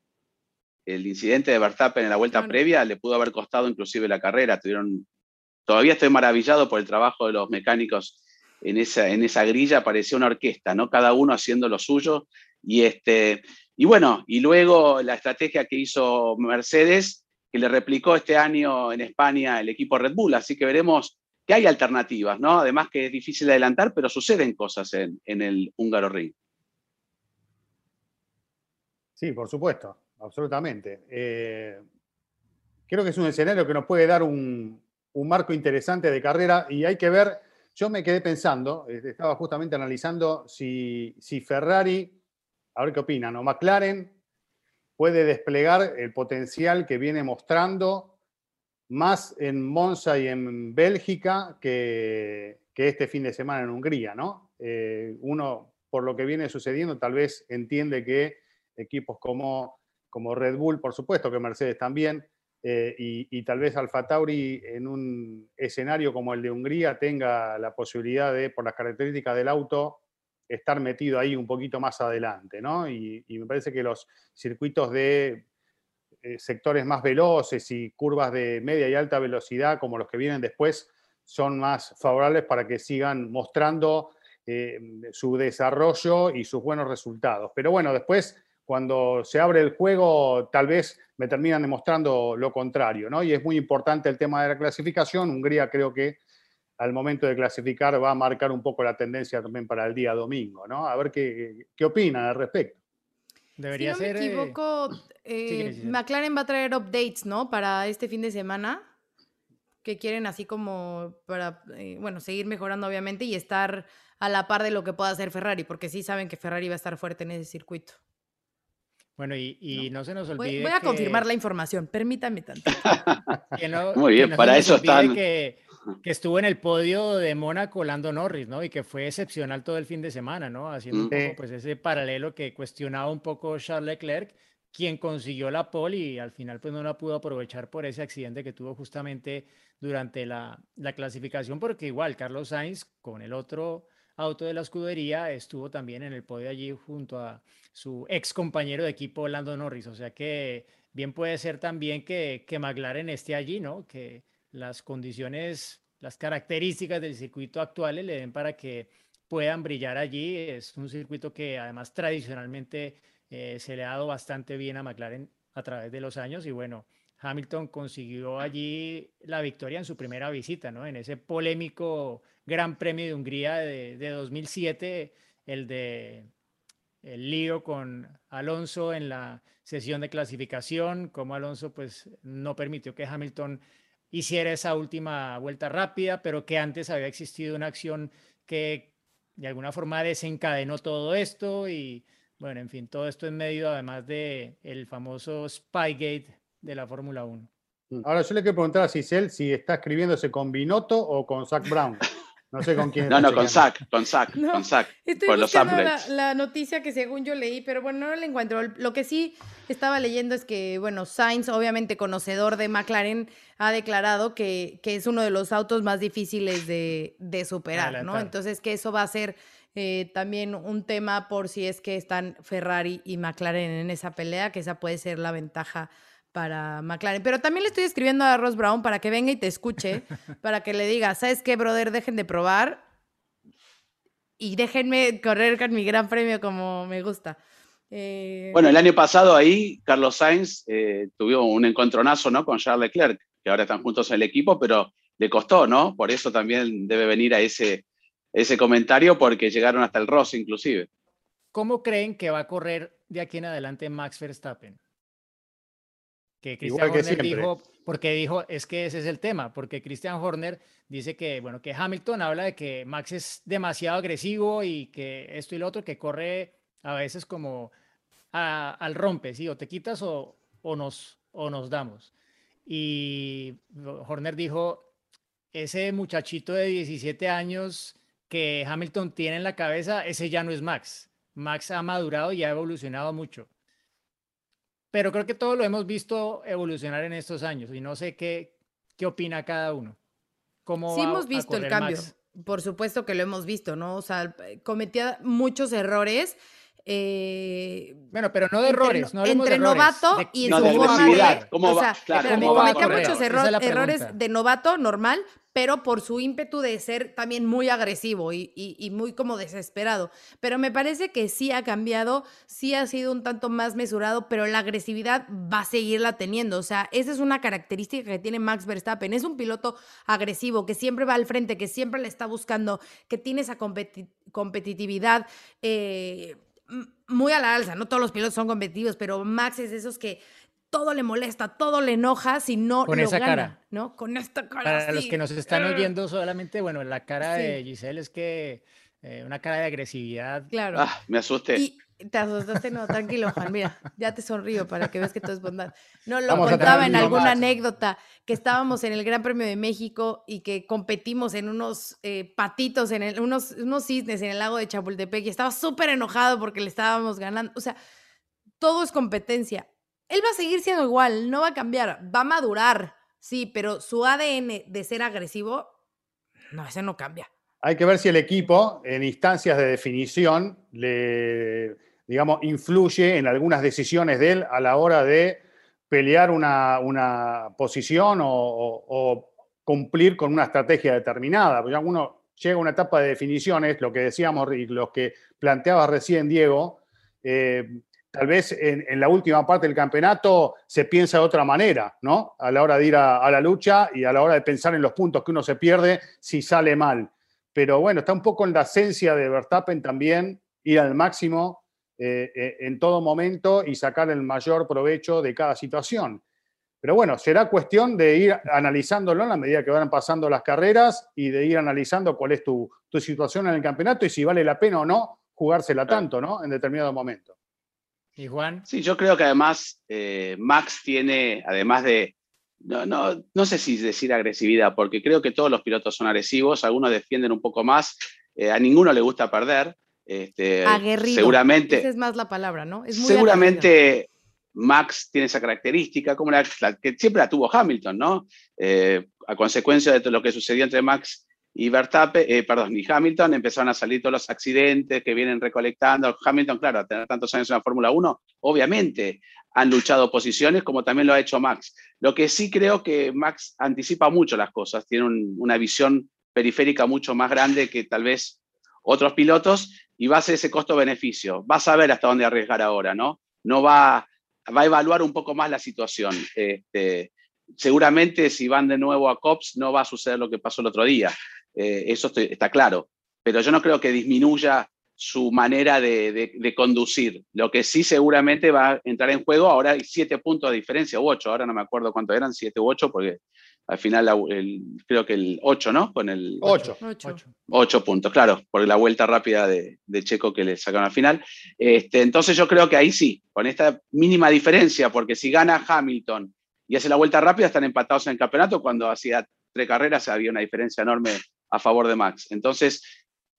El incidente de Verstappen en la vuelta previa le pudo haber costado inclusive la carrera. Tuvieron, todavía estoy maravillado por el trabajo de los mecánicos en esa, en esa grilla parecía una orquesta, ¿no? Cada uno haciendo lo suyo. Y, este, y bueno, y luego la estrategia que hizo Mercedes, que le replicó este año en España el equipo Red Bull. Así que veremos que hay alternativas, ¿no? Además que es difícil de adelantar, pero suceden cosas en, en el húngaro ring. Sí, por supuesto, absolutamente. Eh, creo que es un escenario que nos puede dar un, un marco interesante de carrera y hay que ver yo me quedé pensando, eh, estaba justamente analizando si, Ferrari, a ver qué opinan, o McLaren puede desplegar el potencial que viene mostrando más en Monza y en Bélgica que, este fin de semana en Hungría, ¿no? Eh, uno, por lo que viene sucediendo, tal vez entiende que equipos como, como Red Bull, por supuesto que Mercedes también, eh, y, tal vez Alfa Tauri en un escenario como el de Hungría tenga la posibilidad de, por las características del auto, estar metido ahí un poquito más adelante, ¿no? Y, me parece que los circuitos de eh, sectores más veloces y curvas de media y alta velocidad, como los que vienen después, son más favorables para que sigan mostrando su desarrollo y sus buenos resultados. Pero bueno, después cuando se abre el juego, tal vez me terminan demostrando lo contrario, ¿no? Y es muy importante el tema de la clasificación. Hungría creo que al momento de clasificar va a marcar un poco la tendencia también para el día domingo, ¿no? A ver qué, qué opinan al respecto. Debería si no me eh, equivoco, eh, McLaren va a traer updates, ¿no? Para este fin de semana, que quieren así como para, eh, bueno, seguir mejorando obviamente y estar a la par de lo que pueda hacer Ferrari, porque sí saben que Ferrari va a estar fuerte en ese circuito. Bueno, y, no. se nos olvide. Voy, a confirmar la información, permítame tanto. *laughs* Muy bien, para eso están. Que, que, estuvo en el podio de Mónaco Lando Norris, ¿no? Y que fue excepcional todo el fin de semana, ¿no? Haciendo un mm. poco pues ese paralelo que cuestionaba un poco Charles Leclerc, quien consiguió la pole y al final pues no la pudo aprovechar por ese accidente que tuvo justamente durante la, la clasificación, porque igual Carlos Sainz con el otro auto de la escudería, estuvo también en el podio allí junto a su ex compañero de equipo Lando Norris. O sea que bien puede ser también que, que McLaren esté allí, ¿no? Que las condiciones, las características del circuito actual le den para que puedan brillar allí. Es un circuito que además tradicionalmente eh, se le ha dado bastante bien a McLaren a través de los años y bueno, Hamilton consiguió allí la victoria en su primera visita, ¿no? En ese polémico Gran Premio de Hungría de, 2007, el de el lío con Alonso en la sesión de clasificación, como Alonso pues no permitió que Hamilton hiciera esa última vuelta rápida, pero que antes había existido una acción que de alguna forma desencadenó todo esto y bueno, en fin, todo esto en medio además de el famoso Spygate de la Fórmula 1. Ahora yo le quiero preguntar a Cicel si está escribiéndose con Binotto o con Zach Brown. *laughs* No sé con quién. No, no, con Zach, con Zach, con Zach. Estoy la, la, noticia que según yo leí, pero bueno, no la encuentro. Lo que sí estaba leyendo es que, bueno, Sainz, obviamente conocedor de McLaren, ha declarado que, que es uno de los autos más difíciles de, de superar, ¿no? Entonces, que eso va a ser eh, también un tema por si es que están Ferrari y McLaren en esa pelea, que esa puede ser la ventaja para McLaren. Pero también le estoy escribiendo a Ross Brown para que venga y te escuche, *laughs* para que le diga, ¿sabes qué, brother? Dejen de probar y déjenme correr con mi gran premio como me gusta. Eh, bueno, el año pasado ahí Carlos Sainz eh, tuvo un encontronazo ¿no? con Charles Leclerc, que ahora están juntos en el equipo, pero le costó, ¿no? Por eso también debe venir a ese, ese comentario, porque llegaron hasta el Ross inclusive. ¿Cómo creen que va a correr de aquí en adelante Max Verstappen? Que Christian Horner dijo, porque dijo, es que ese es el tema, porque Christian Horner dice que, bueno, que Hamilton habla de que Max es demasiado agresivo y que esto y lo otro, que corre a veces como al rompe, ¿sí? O te quitas o, o, nos, o nos damos. Y Horner dijo, ese muchachito de 17 años que Hamilton tiene en la cabeza, ese ya no es Max. Max ha madurado y ha evolucionado mucho pero creo que todo lo hemos visto evolucionar en estos años y no sé qué, qué opina cada uno. ¿Cómo sí hemos visto el cambio, por supuesto que lo hemos visto, ¿no? O sea, cometía muchos errores. Eh, bueno, pero no de errores, no entre novato y en su forma de, o sea, cometía muchos errores de novato normal, pero por su ímpetu de ser también muy agresivo y, muy como desesperado. Pero me parece que sí ha cambiado, sí ha sido un tanto más mesurado, pero la agresividad va a seguirla teniendo. O sea, esa es una característica que tiene Max Verstappen. Es un piloto agresivo, que siempre va al frente, que siempre le está buscando, que tiene esa competitividad. Eh, muy a la alza, no todos los pilotos son competitivos, pero Max es de esos que todo le molesta, todo le enoja si no Con esa cara. ¿no? Con esta cara. Para los que nos están oyendo solamente, bueno, la cara de Giselle es que eh, una cara de agresividad. Claro. Ah, me asusté. Y te asustaste, no, tranquilo, Juan, mira, ya te sonrío para que veas que todo es bondad. No, lo contaba en alguna anécdota que estábamos en el Gran Premio de México y que competimos en unos eh, patitos, en el, unos, unos cisnes en el lago de Chapultepec y estaba súper enojado porque le estábamos ganando. O sea, todo es competencia él va a seguir siendo igual, no va a cambiar, va a madurar, sí, pero su ADN de ser agresivo, no, ese no cambia. Hay que ver si el equipo en instancias de definición le, digamos, influye en algunas decisiones de él a la hora de pelear una, posición o, cumplir con una estrategia determinada. Porque uno llega una etapa de definiciones, lo que decíamos y lo que planteaba recién Diego, eh, tal vez en, la última parte del campeonato se piensa de otra manera, ¿no? A la hora de ir a, la lucha y a la hora de pensar en los puntos que uno se pierde si sale mal. Pero bueno, está un poco en la esencia de Verstappen también ir al máximo eh, eh, en todo momento y sacar el mayor provecho de cada situación. Pero bueno, será cuestión de ir analizándolo en la medida que van pasando las carreras y de ir analizando cuál es tu, situación en el campeonato y si vale la pena o no jugársela tanto, ¿no? En determinado momento. ¿Y Juan? Sí, yo creo que además eh, Max tiene, además de, no, no, no, sé si decir agresividad, porque creo que todos los pilotos son agresivos, algunos defienden un poco más, eh, a ninguno le gusta perder. Este, Aguerrido. Seguramente. Esa es más la palabra, ¿no? Es seguramente Max tiene esa característica, como la, que siempre la tuvo Hamilton, ¿no? Eh, a consecuencia de todo lo que sucedió entre Max y Verstappen, eh, perdón, y Hamilton, empezaron a salir todos los accidentes que vienen recolectando. Hamilton, claro, a tener tantos años en la Fórmula 1, obviamente han luchado posiciones, como también lo ha hecho Max. Lo que sí creo que Max anticipa mucho las cosas, tiene una visión periférica mucho más grande que tal vez otros pilotos y va a ese costo-beneficio. Va a saber hasta dónde arriesgar ahora, ¿no? No va va a evaluar un poco más la situación. Este, seguramente si van de nuevo a COPS no va a suceder lo que pasó el otro día, eh, eso está claro, pero yo no creo que disminuya su manera de, conducir. Lo que sí seguramente va a entrar en juego, ahora hay siete puntos de diferencia, u ocho, ahora no me acuerdo cuánto eran, siete u ocho, porque al final creo que el 8, ¿no? Con el 8. 8 puntos, claro, por la vuelta rápida de, Checo que le sacaron al final. Este, entonces yo creo que ahí sí, con esta mínima diferencia, porque si gana Hamilton y hace la vuelta rápida, están empatados en el campeonato, cuando hacía tres carreras había una diferencia enorme a favor de Max. Entonces,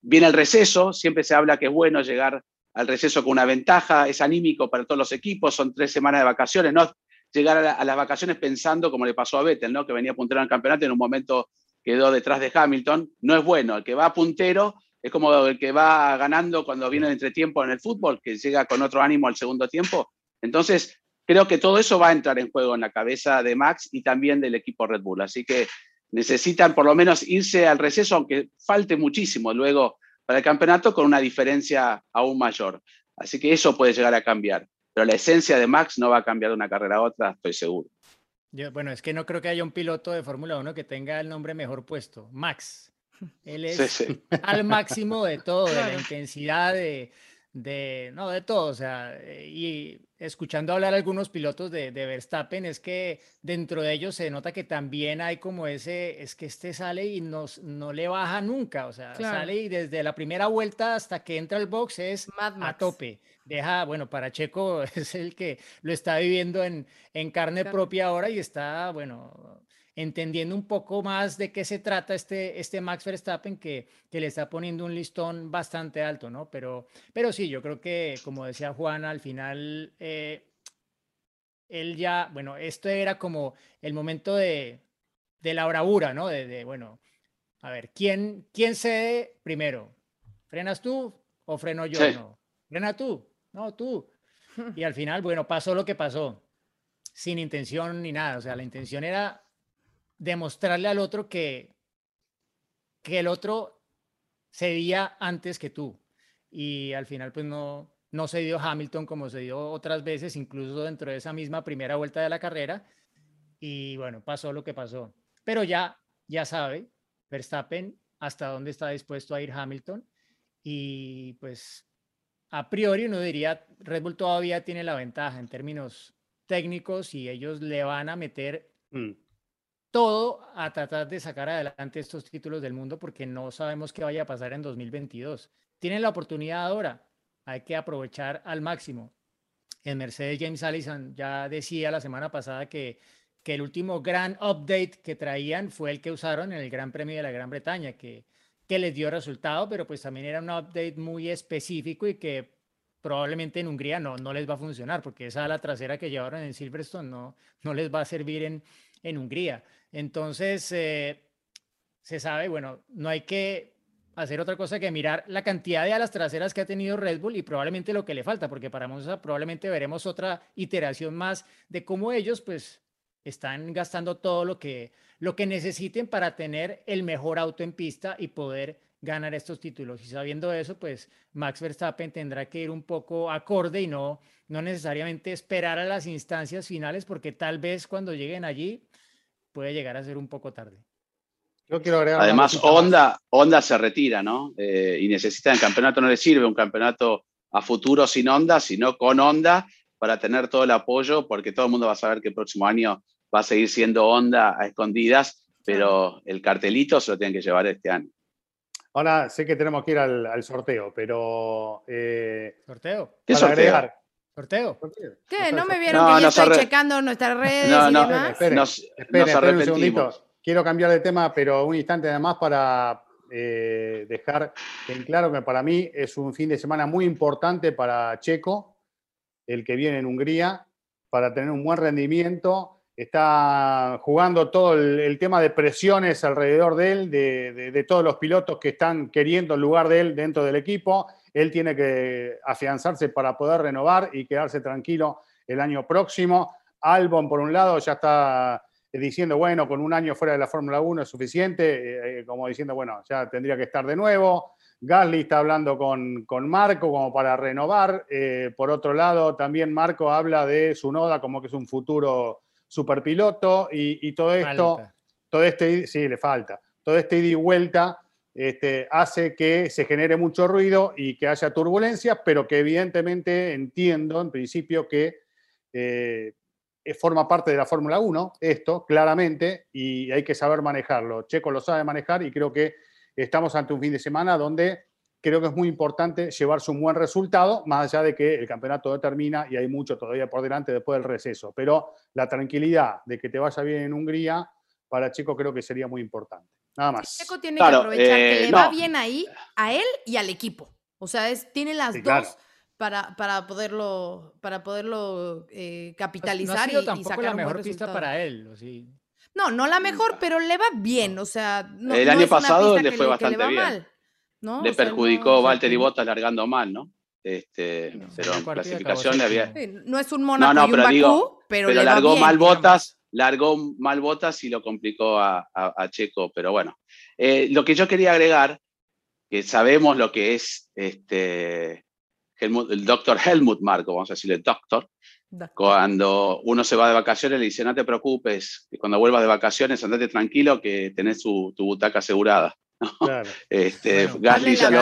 viene el receso, siempre se habla que es bueno llegar al receso con una ventaja, es anímico para todos los equipos, son tres semanas de vacaciones, no llegar a, las vacaciones pensando como le pasó a Vettel, ¿no? que venía puntero en el campeonato y en un momento quedó detrás de Hamilton. No es bueno, el que va puntero es como el que va ganando cuando viene el entretiempo en el fútbol, que llega con otro ánimo al segundo tiempo. Entonces, creo que todo eso va a entrar en juego en la cabeza de Max y también del equipo Red Bull. Así que necesitan por lo menos irse al receso, aunque falte muchísimo luego para el campeonato, con una diferencia aún mayor. Así que eso puede llegar a cambiar pero la esencia de Max no va a cambiar de una carrera a otra, estoy seguro. bueno, es que no creo que haya un piloto de Fórmula 1 que tenga el nombre mejor puesto, Max. Él es *laughs* al máximo de todo, de la intensidad, de, de, no, de todo, o sea, y escuchando hablar a algunos pilotos de, de, Verstappen, es que dentro de ellos se nota que también hay como ese, es que este sale y no, no le baja nunca, o sea, sale y desde la primera vuelta hasta que entra al box es a tope. Deja, bueno, para Checo *laughs* es el que lo está viviendo en, en carne propia ahora y está, bueno, entendiendo un poco más de qué se trata este, este Max Verstappen que, que le está poniendo un listón bastante alto, ¿no? Pero, pero sí, yo creo que, como decía Juan, al final, eh, él ya, bueno, esto era como el momento de, de la bravura, ¿no? De, bueno, a ver, ¿quién, ¿quién cede primero? ¿Frenas tú o freno yo? No. ¿Frena tú? No, tú. *laughs* Y al final, bueno, pasó lo que pasó, sin intención ni nada. O sea, la intención era demostrarle al otro que, que el otro cedía antes que tú. Y al final, pues no, no se dio Hamilton como se dio otras veces, incluso dentro de esa misma primera vuelta de la carrera. Y bueno, pasó lo que pasó. Pero ya, ya sabe, Verstappen hasta dónde está dispuesto a ir Hamilton. Y pues a priori uno diría, Red Bull todavía tiene la ventaja en términos técnicos y ellos le van a meter mm todo a tratar de sacar adelante estos títulos del mundo porque no sabemos qué vaya a pasar en 2022. Tienen la oportunidad ahora, hay que aprovechar al máximo. El Mercedes James Allison ya decía la semana pasada que, que el último gran update que traían fue el que usaron en el Gran Premio de la Gran Bretaña, que, que les dio resultado, pero pues también era un update muy específico y que probablemente en Hungría no, no les va a funcionar, porque esa ala trasera que llevaron en Silverstone no, no les va a servir en, en Hungría. Entonces, eh, se sabe, bueno, no hay que hacer otra cosa que mirar la cantidad de alas traseras que ha tenido Red Bull y probablemente lo que le falta, porque para Monza probablemente veremos otra iteración más de cómo ellos pues están gastando todo lo que, lo que necesiten para tener el mejor auto en pista y poder ganar estos títulos. Y sabiendo eso, pues Max Verstappen tendrá que ir un poco acorde y no, no necesariamente esperar a las instancias finales, porque tal vez cuando lleguen allí puede llegar a ser un poco tarde. Yo quiero agregar Además, Honda, Honda se retira, ¿no? Eh, y necesita, el campeonato no le sirve un campeonato a futuro sin Honda, sino con Honda para tener todo el apoyo, porque todo el mundo va a saber que el próximo año va a seguir siendo Honda a escondidas, pero el cartelito se lo tienen que llevar este año. Ahora sé que tenemos que ir al, sorteo, pero. Eh, ¿Sorteo? ¿Qué sorteo? ¿Sorteo? ¿Qué? ¿No me vieron que ya estoy checando nuestras redes no, y no, demás? Espere, nos, un segundito. Quiero cambiar de tema, pero un instante además para eh, dejar en claro que para mí es un fin de semana muy importante para Checo, el que viene en Hungría, para tener un buen rendimiento está jugando todo el, tema de presiones alrededor de él, de, todos los pilotos que están queriendo el lugar de él dentro del equipo. Él tiene que afianzarse para poder renovar y quedarse tranquilo el año próximo. Albon, por un lado, ya está diciendo, bueno, con un año fuera de la Fórmula 1 es suficiente, eh, eh, como diciendo, bueno, ya tendría que estar de nuevo. Gasly está hablando con, Marco como para renovar. Eh, por otro lado, también Marco habla de su noda como que es un futuro superpiloto y, y todo esto, todo este, sí, le falta, todo este ida y vuelta este, hace que se genere mucho ruido y que haya turbulencias, pero que evidentemente entiendo en principio que eh, forma parte de la Fórmula 1, esto, claramente, y hay que saber manejarlo. Checo lo sabe manejar y creo que estamos ante un fin de semana donde creo que es muy importante llevarse un buen resultado, más allá de que el campeonato termina y hay mucho todavía por delante después del receso. Pero la tranquilidad de que te vaya bien en Hungría, para Checo creo que sería muy importante. Nada más. Checo tiene que aprovechar que eh, le va bien ahí a él y al equipo. O sea, es, tiene las dos. Para, para, poderlo, para poderlo eh, capitalizar no y, tampoco la mejor pista para él. No, no la mejor, pero le va bien. O sea, el año pasado le fue bastante bien. Mal. Le perjudicó Valtteri Bottas largando mal, ¿no? Este, pero en clasificación le había. No es un Mónaco no, no, pero, digo, pero, largó mal botas, largó mal botas y lo complicó a, Checo. Pero bueno, eh, lo que yo quería agregar, que sabemos lo que es este, el doctor Helmut Marco, vamos a decirle doctor, cuando uno se va de vacaciones le dice, no te preocupes, que cuando vuelvas de vacaciones andate tranquilo que tenés tu butaca asegurada. Claro. *laughs* Este, Gasly ya lo...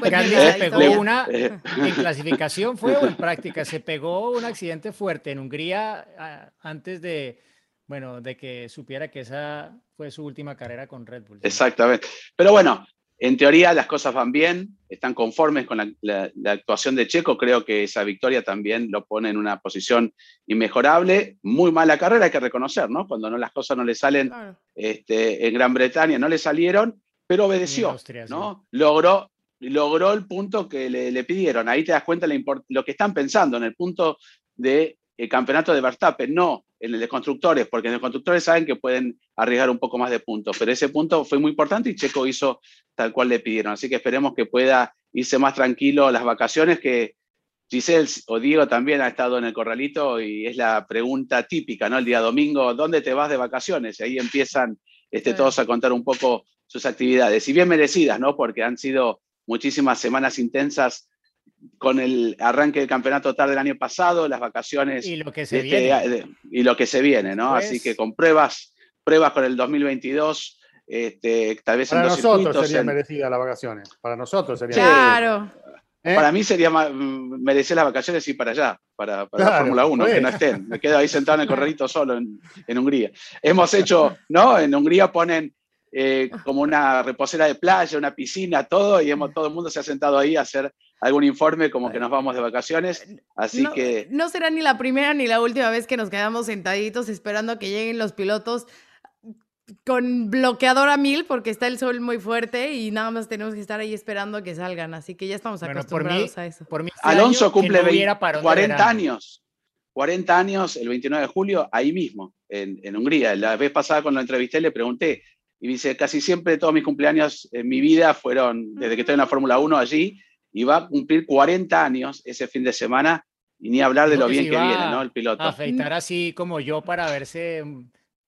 Gasly pegó una en clasificación fue o en práctica se pegó un accidente fuerte en Hungría antes de bueno de que supiera que esa fue su última carrera con Red Bull. Exactamente. Pero bueno, en teoría las cosas van bien, están conformes con la, actuación de Checo, creo que esa victoria también lo pone en una posición inmejorable, muy mala carrera, hay que reconocer, ¿no? Cuando no, las cosas no le salen este, en Gran Bretaña, no le salieron, pero obedeció, ¿no? Logró, logró el punto que le, pidieron. Ahí te das cuenta de lo que están pensando en el punto del de campeonato de Verstappen, no en el de constructores, porque en el de constructores saben que pueden arriesgar un poco más de puntos, pero ese punto fue muy importante y Checo hizo tal cual le pidieron. Así que esperemos que pueda irse más tranquilo a las vacaciones, que Giselle o Diego también ha estado en el corralito y es la pregunta típica, ¿no? El día domingo, ¿dónde te vas de vacaciones? Y ahí empiezan este, todos a contar un poco sus actividades, y bien merecidas, ¿no? Porque han sido muchísimas semanas intensas con el arranque del campeonato tarde del año pasado, las vacaciones y lo que se este, viene, y lo que se viene ¿no? Así que con pruebas, pruebas con el 2022, este, tal vez para nosotros serían merecidas las vacaciones. Para nosotros sería. Claro. ¿Eh? Para mí sería merecer las vacaciones y para allá, para, la Fórmula 1, que no estén. Me quedo ahí sentado en el corralito solo en, en Hungría. Hemos hecho, ¿no? En Hungría ponen eh, como una reposera de playa, una piscina, todo, y hemos, todo el mundo se ha sentado ahí a hacer algún informe como que nos vamos de vacaciones. Así que. No será ni la primera ni la última vez que nos quedamos sentaditos esperando a que lleguen los pilotos con bloqueador a mil porque está el sol muy fuerte y nada más tenemos que estar ahí esperando a que salgan. Así que ya estamos acostumbrados a eso. Por Alonso cumple 40 años. 40 años el 29 de julio, ahí mismo, en, en Hungría. La vez pasada cuando lo entrevisté le pregunté, y dice, casi siempre todos mis cumpleaños en mi vida fueron desde que estoy en la Fórmula 1 allí, y va a cumplir 40 años ese fin de semana, y ni hablar de lo bien que viene, ¿no? El piloto. afeitar así como yo para verse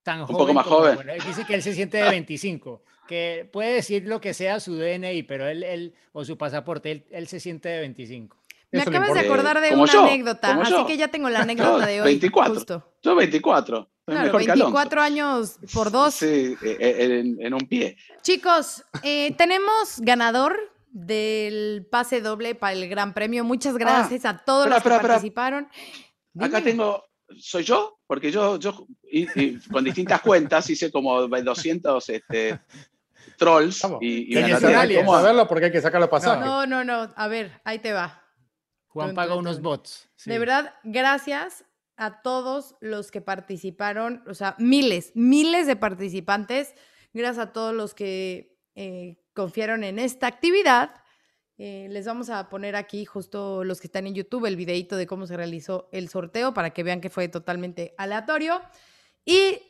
tan joven. Un poco más joven. dice que él se siente de 25. que puede decir lo que sea su DNI, pero él, él o su pasaporte, él, él se siente de 25. Me Eso acabas de acordar de una yo, anécdota, así yo. que ya tengo la *laughs* anécdota de hoy. 24. Justo. Yo 24. Claro, mejor que Alonso. 24 años por dos. Sí, eh, eh, en, en un pie. Chicos, eh, *laughs* tenemos ganador del pase doble para el Gran Premio. Muchas gracias a todos Ah, espera, los que espera, espera. participaron. Acá Dime. tengo, ¿soy yo? Porque yo, yo y- y con distintas cuentas hice como 200 este, trolls Vamos. y, y Hay porque hay que sacar los pasajes. No, no, no. A ver, ahí te va. Juan paga unos bots. De sí. verdad, gracias a todos los que participaron, o sea, miles, miles de participantes. Gracias a todos los que eh, confiaron en esta actividad. Eh, les vamos a poner aquí justo los que están en YouTube el videito de cómo se realizó el sorteo para que vean que fue totalmente aleatorio. Y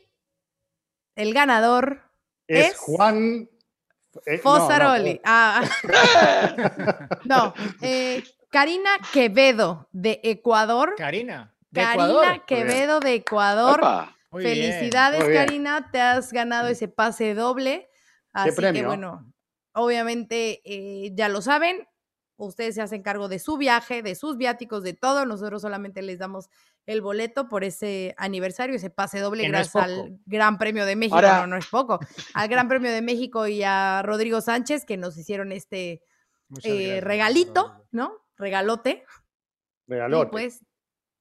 el ganador Es, es Juan. eh, no, Fossaroli. no, Ah, *laughs* no, eh, Karina Quevedo de Ecuador. Karina, de Karina Ecuador. Quevedo de Ecuador. Opa. Felicidades, bien. Karina. Te has ganado ese pase doble. Así que premio? bueno, obviamente eh, ya lo saben. Ustedes se hacen cargo de su viaje, de sus viáticos, de todo. Nosotros solamente les damos el boleto por ese aniversario, ese pase doble, Que gracias al Gran Premio de México. Ahora- No, no es poco. Al Gran Premio de México y a Rodrigo Sánchez, que nos hicieron este eh, regalito. ¿no? Regalote. Y Regalote. pues,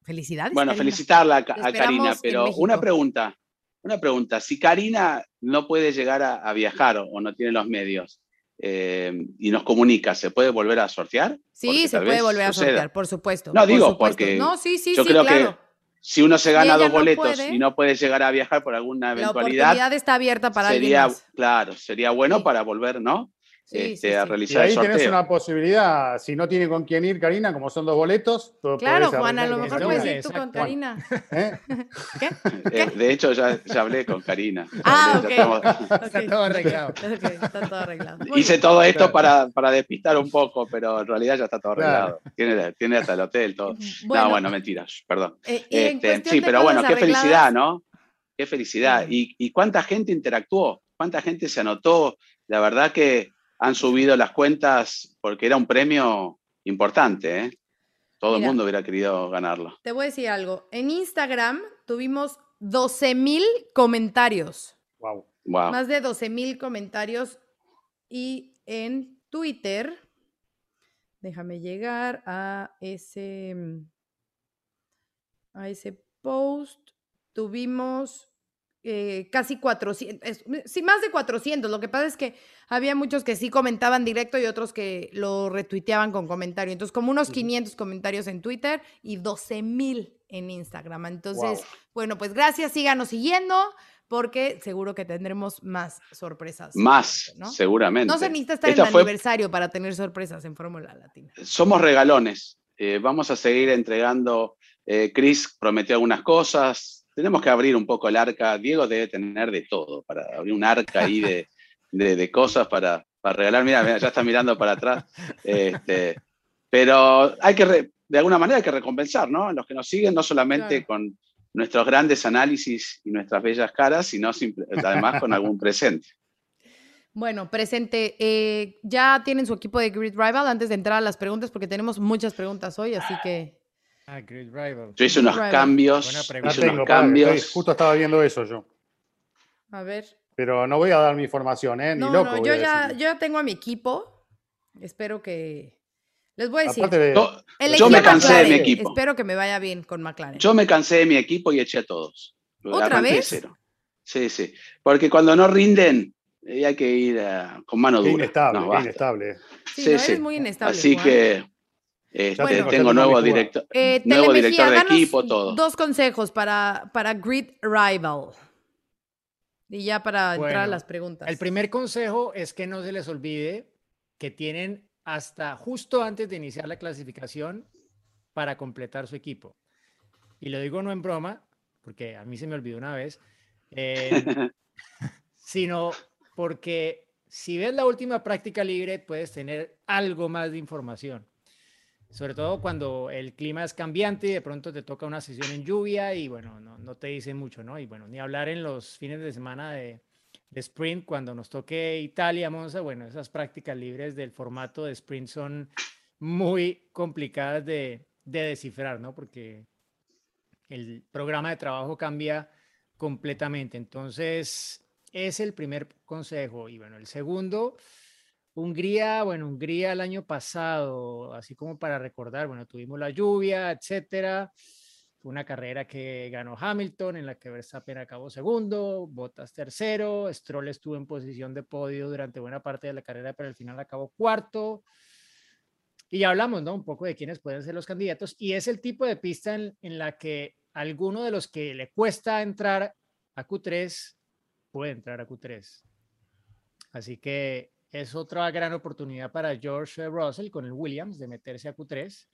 felicidades. bueno, Karina. felicitarla a, Karina, pero una pregunta, una pregunta. Si Karina no puede llegar a, a viajar o no tiene los medios eh, y nos comunica, ¿se puede volver a sortear? Sí, Porque se puede volver a suceda. sortear, por supuesto. No, por digo, supuesto. porque No, sí, sí, yo sí, creo claro. que Si uno se gana dos no boletos puede, y no puede llegar a viajar por alguna La eventualidad, oportunidad está abierta para sería, alguien más. claro, sería bueno Sí. para volver, ¿no? Sí, Este, sí, a. Y realizar el ahí tenés una posibilidad, si no tiene con quién ir, Karina, como son dos boletos. Claro, Juan, a lo mejor puedes ir tú con. Karina. *laughs* ¿Eh? ¿Qué? Eh, de hecho, ya, ya hablé con Karina. Ah, Hablé, estamos- *laughs* Está todo arreglado. está todo arreglado. Hice bien. todo esto Claro. para, para despistar un poco, pero en realidad ya está todo Claro. arreglado. Tiene, tiene hasta el hotel, todo. Bueno, no, bueno, mentiras, perdón. eh, Este, sí, pero bueno, qué felicidad, ¿no? Qué felicidad. Mm. ¿Y, y cuánta gente interactuó? ¿Cuánta gente se anotó? La verdad que han subido las cuentas porque era un premio importante, ¿eh? Todo Mira. el mundo hubiera querido ganarlo. Te voy a decir algo. En Instagram tuvimos 12 mil comentarios. Wow. Wow. Más de 12 mil comentarios. Y en Twitter, déjame llegar a ese, a ese post. Tuvimos eh, casi 400, es- sí, más de 400. Lo que pasa es que había muchos que sí comentaban directo y otros que lo retuiteaban con comentario. Entonces, como unos 500 comentarios en Twitter y 12 mil en Instagram. Entonces, Wow. bueno, pues gracias, síganos siguiendo porque seguro que tendremos más sorpresas. Más, ¿no? seguramente. No se necesita estar Esta en el fue- aniversario para tener sorpresas en Fórmula Latina. somos regalones. Eh, vamos a seguir entregando. eh, Chris prometió algunas cosas. Tenemos que abrir un poco el arca. Diego debe tener de todo para abrir un arca ahí de, *laughs* de- de cosas para, para regalar. Mira, ya está mirando para atrás. Este, pero hay que, re- de alguna manera, hay que recompensar, ¿no? Los que nos siguen, no solamente Claro. con nuestros grandes análisis y nuestras bellas caras, sino simple- además con algún presente. Bueno, presente. eh, ya tienen su equipo de Grid Rival antes de entrar a las preguntas porque tenemos muchas preguntas hoy, así que Ah, Great Rival. Yo hice unos Rival. cambios, Buena hice tengo, unos padre, cambios. estoy- justo estaba viendo eso yo. a ver. Pero no voy a dar mi información, ¿eh? Ni No, loco. no, voy yo a ya, yo ya tengo a mi equipo. Espero que. Les voy a decir. De- Yo- elegí yo me cansé de mi McLaren. equipo. Espero que me vaya bien con McLaren. Yo me cansé de mi equipo y eché a todos. ¿Otra vez? cero. Sí, sí. Porque cuando no rinden, eh, hay que ir eh, con mano dura. inestable, No, inestable. sí, sí, no, sí. eres muy inestable. Así Juan. que este, tengo- nuevo director, Eh, nuevo director de equipo, todo. Dos consejos para, para Grid Rival. Y ya para entrar a las preguntas. El primer consejo es que no se les olvide que tienen hasta justo antes de iniciar la clasificación para completar su equipo. Y lo digo no en broma, porque a mí se me olvidó una vez, eh, *laughs* sino porque si ves la última práctica libre puedes tener algo más de información. Sobre todo cuando el clima es cambiante y de pronto te toca una sesión en lluvia y bueno, no, no te dice mucho, ¿no? Y bueno, ni hablar en los fines de semana de, de sprint cuando nos toque Italia, Monza. Bueno, esas prácticas libres del formato de sprint son muy complicadas de, de descifrar, ¿no? Porque el programa de trabajo cambia completamente. Entonces, es el primer consejo. Y bueno, el segundo, Hungría, bueno, Hungría el año pasado, así como para recordar, bueno, tuvimos la lluvia, etcétera. Una carrera que ganó Hamilton, en la que Verstappen acabó segundo, Bottas tercero, Stroll estuvo en posición de podio durante buena parte de la carrera, pero al final acabó cuarto. Y ya hablamos, ¿no? Un poco de quiénes pueden ser los candidatos. Y es el tipo de pista en, en la que alguno de los que le cuesta entrar a Q3 puede entrar a Q3. Así que es otra gran oportunidad para George Russell con el Williams de meterse a Q3.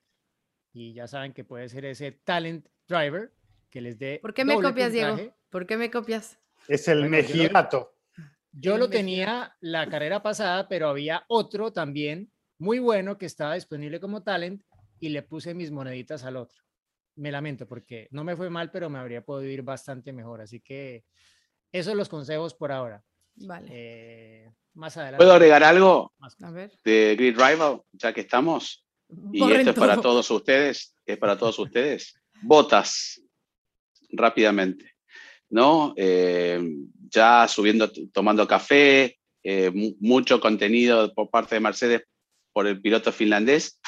Y ya saben que puede ser ese talent driver que les dé. ¿Por qué me copias, Diego? ¿Por qué me copias? Es el bueno, mejigato. Yo, lo, yo lo tenía la carrera pasada, pero había otro también muy bueno que estaba disponible como talent y le puse mis moneditas al otro. Me lamento porque no me fue mal, pero me habría podido ir bastante mejor. Así que esos son los consejos por ahora. Vale. Eh, más adelante. ¿Puedo agregar algo A ver. de Grid Rival, ya que estamos? Y Borren esto es para todo. todos ustedes, es para todos *laughs* ustedes. Botas, rápidamente, ¿no? Eh, ya subiendo, tomando café, eh, mu- mucho contenido por parte de Mercedes por el piloto finlandés.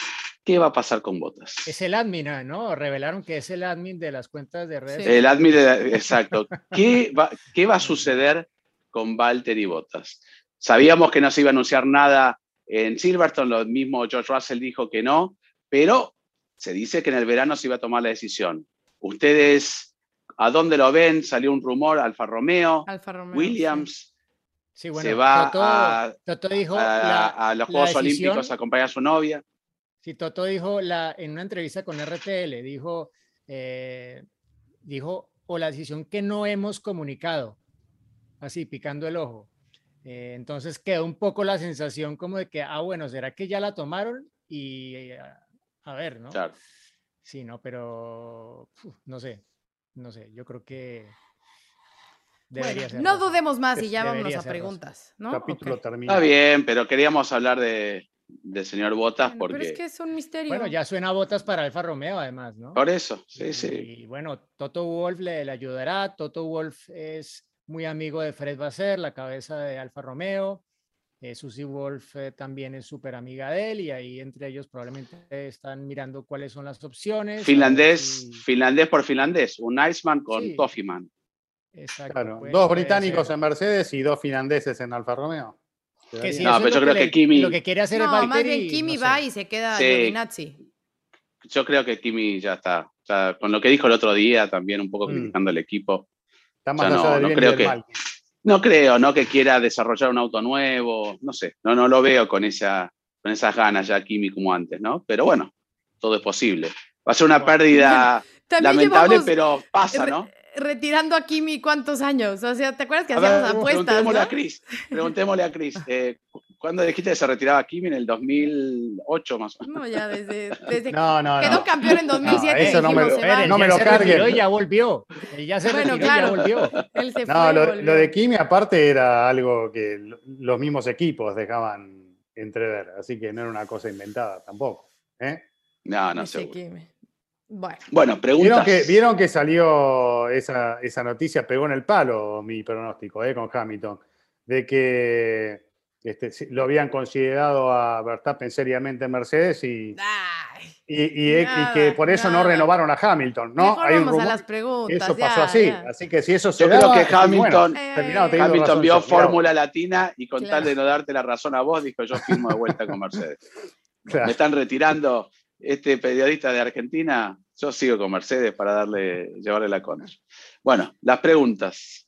¿Qué va a pasar con Botas? Es el admin, ah, ¿no? Revelaron que es el admin de las cuentas de redes. Sí. El admin, de- exacto. ¿Qué va, ¿Qué va a suceder con Valtteri Bottas? Sabíamos que no se iba a anunciar nada en Silverstone, lo mismo George Russell dijo que no, pero se dice que en el verano se iba a tomar la decisión. ¿Ustedes a dónde lo ven? Salió un rumor, Alfa Romeo, Alfa Romeo, Williams, Sí, bueno, se va Toto, a- Toto dijo a, la- a los la Juegos decisión- Olímpicos a acompañar a su novia. Sí, Toto dijo la, en una entrevista con RTL, dijo, eh, dijo, o la decisión que no hemos comunicado, así, picando el ojo. Eh, entonces quedó un poco la sensación como de que, ah, bueno, ¿será que ya la tomaron? Y eh, a, ver, ¿no? Claro. Sí, no, pero uf, no sé, no sé, yo creo que debería Bueno, no dudemos más y ya vámonos a preguntas, ¿no? Capítulo Ok. termina. Está bien, pero queríamos hablar de, del señor Botas Bueno, porque... Pero es que es un misterio. Bueno, ya suena botas para Alfa Romeo, además, ¿no? Por eso, sí, sí. Y bueno, Toto Wolf le, le ayudará. Toto Wolf es muy amigo de Fred Basser, la cabeza de Alfa Romeo. Eh, Susie Wolf eh, también es súper amiga de él y ahí entre ellos probablemente están mirando cuáles son las opciones. Finlandés, si- finlandés por finlandés, un Iceman con Sí. Toffeeman. Exacto, Claro, puede- dos británicos ser. en Mercedes y dos finlandeses en Alfa Romeo. Que sí, No, pero es yo creo que le- Kimi- Lo que quiere hacer es no, más Valtteri, bien Kimi no va sé. y se queda Sí. Giovinazzi. Yo creo que Kimi ya está. ya con lo que dijo el otro día, también un poco Mm. criticando al equipo. Está más Ya no- del no bien y creo del que- mal. No creo, ¿no? Que quiera desarrollar un auto nuevo. No sé, no, no lo veo con, esa, con esas ganas ya Kimi como antes, ¿no? Pero bueno, todo es posible. Va a ser una Bueno. pérdida También lamentable, llevamos pero pasa, ¿no? Retirando a Kimi cuántos años. O sea, ¿te acuerdas que A hacíamos ver, apuestas? preguntémosle ¿no? a Chris. Preguntémosle a Chris. eh, cu- ¿Cuándo dijiste que se retiraba Kimi? En el 2008 más o menos. No, ya desde, desde No, no, quedó no. campeón en 2007. eso no me lo- Esperen, no me lo carguen. ya volvió. Él ya se Bueno, retiró y claro. ya volvió. Él se No, fue, lo, volvió. lo de Kimi aparte era algo que lo- los mismos equipos dejaban entrever, así que no era una cosa inventada tampoco. ¿eh? No, no Ese Bueno, Bueno, ¿Vieron preguntas. que, vieron que salió esa, esa noticia, pegó en el palo mi pronóstico ¿eh? con Hamilton, de que este, lo habían considerado a Verstappen seriamente en Mercedes y, ay, y, y- y Nada, que por eso no renovaron a Hamilton. ¿no? mejor Hay un vamos a las preguntas. que eso ya, pasó así. ya. Así que si eso se Yo creo daba, que es bueno. Hamilton, Eh, Hamilton razón vio Fórmula Latina y con Claro. tal de no darte la razón a vos, dijo yo firmo de vuelta con Mercedes. *laughs* Claro. Me están retirando este periodista de Argentina, yo sigo con Mercedes para darle, llevarle la contra. Bueno, las preguntas.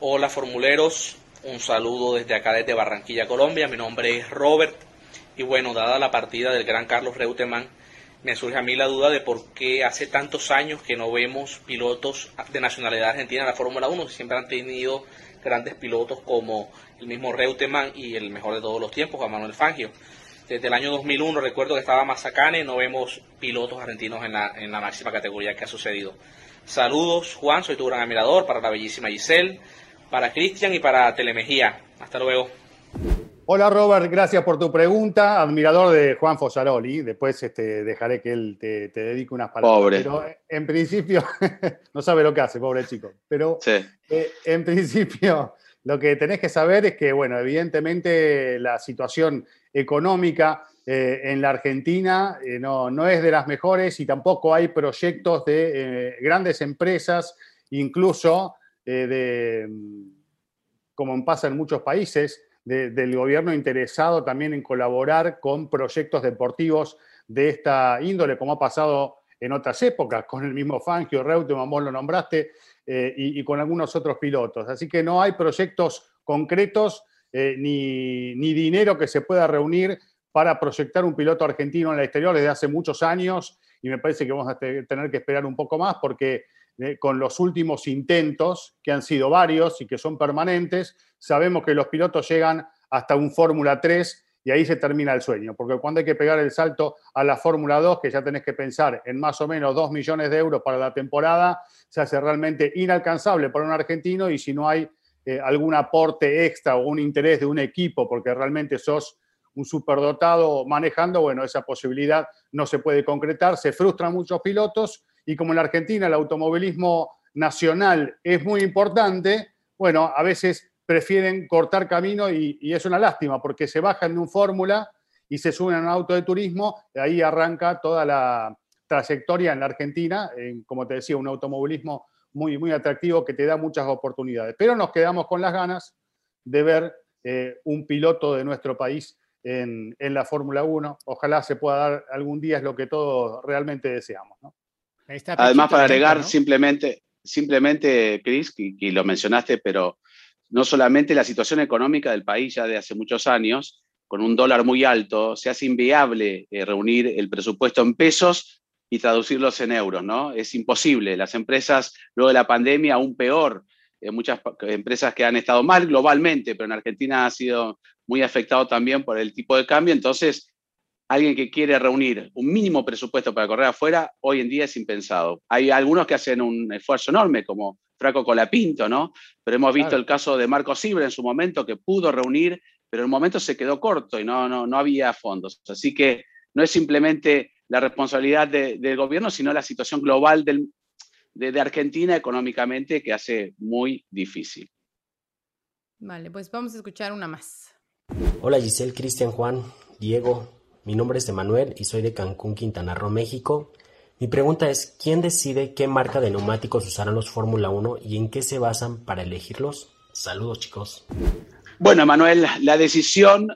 Hola formuleros, un saludo desde acá desde Barranquilla, Colombia. Mi nombre es Robert y bueno, dada la partida del gran Carlos Reutemann, me surge a mí la duda de por qué hace tantos años que no vemos pilotos de nacionalidad argentina en la Fórmula 1. Siempre han tenido grandes pilotos como el mismo Reutemann y el mejor de todos los tiempos, Juan Manuel Fangio. Desde el año 2001 recuerdo que estaba Mazacane, no vemos pilotos argentinos en la, en la máxima categoría que ha sucedido. Saludos, Juan, soy tu gran admirador para la bellísima Giselle. para Cristian y para Telemejía. Hasta luego. Hola Robert, gracias por tu pregunta. Admirador de Juan Fosaroli. Después este, dejaré que él te, dedique unas palabras. Pobre. Pero en principio, *laughs* no sabe lo que hace, pobre chico. Pero eh, en principio, lo que tenés que saber es que, bueno, evidentemente la situación económica eh, en la Argentina eh, no, no, es de las mejores y tampoco hay proyectos de grandes empresas, incluso de, como pasa en muchos países, del gobierno interesado también en colaborar con proyectos deportivos de esta índole, como ha pasado en otras épocas, con el mismo Fangio, Reutemann, vos lo nombraste, eh, y, con algunos otros pilotos. Así que no hay proyectos concretos eh, ni, dinero que se pueda reunir para proyectar un piloto argentino en la exterior desde hace muchos años y me parece que vamos a tener que esperar un poco más porque eh, con los últimos intentos, que han sido varios y que son permanentes, sabemos que los pilotos llegan hasta un Fórmula 3 y ahí se termina el sueño, porque cuando hay que pegar el salto a la Fórmula 2, que ya tenés que pensar en más o menos 2 millones de euros para la temporada, se hace realmente inalcanzable para un argentino y si no hay eh, algún aporte extra o un interés de un equipo, porque realmente sos un superdotado manejando, bueno, esa posibilidad no se puede concretar, se frustran muchos pilotos y como en la Argentina el automovilismo nacional es muy importante, bueno, a veces prefieren cortar camino y, es una lástima porque se bajan de un fórmula y se suben a un auto de turismo, y ahí arranca toda la trayectoria en la Argentina, en, como te decía, un automovilismo muy, muy atractivo que te da muchas oportunidades. Pero nos quedamos con las ganas de ver eh, un piloto de nuestro país en, en la Fórmula 1. Ojalá se pueda dar algún día, es lo que todos realmente deseamos. ¿no? Además, para agregar simplemente, simplemente, Chris, y, lo mencionaste, pero no solamente la situación económica del país ya de hace muchos años, con un dólar muy alto, se hace inviable eh, reunir el presupuesto en pesos y traducirlos en euros, ¿no? Es imposible. Las empresas, luego de la pandemia, aún peor, eh, muchas empresas que han estado mal globalmente, pero en Argentina ha sido muy afectado también por el tipo de cambio, entonces alguien que quiere reunir un mínimo presupuesto para correr afuera, hoy en día es impensado. Hay algunos que hacen un esfuerzo enorme, como Franco Colapinto, ¿no? Pero hemos visto el caso de Marco Sibra en su momento, que pudo reunir, pero en un momento se quedó corto y no, no, no había fondos. Así que no es simplemente la responsabilidad del gobierno, sino la situación global de, de Argentina económicamente que hace muy difícil. Vale, pues vamos a escuchar una más. Hola Giselle, Cristian, Juan, Diego, mi nombre es Emanuel y soy de Cancún, Quintana Roo, México. Mi pregunta es, ¿quién decide qué marca de neumáticos usarán los Fórmula 1 y en qué se basan para elegirlos? Saludos, chicos. Bueno, Emanuel, la decisión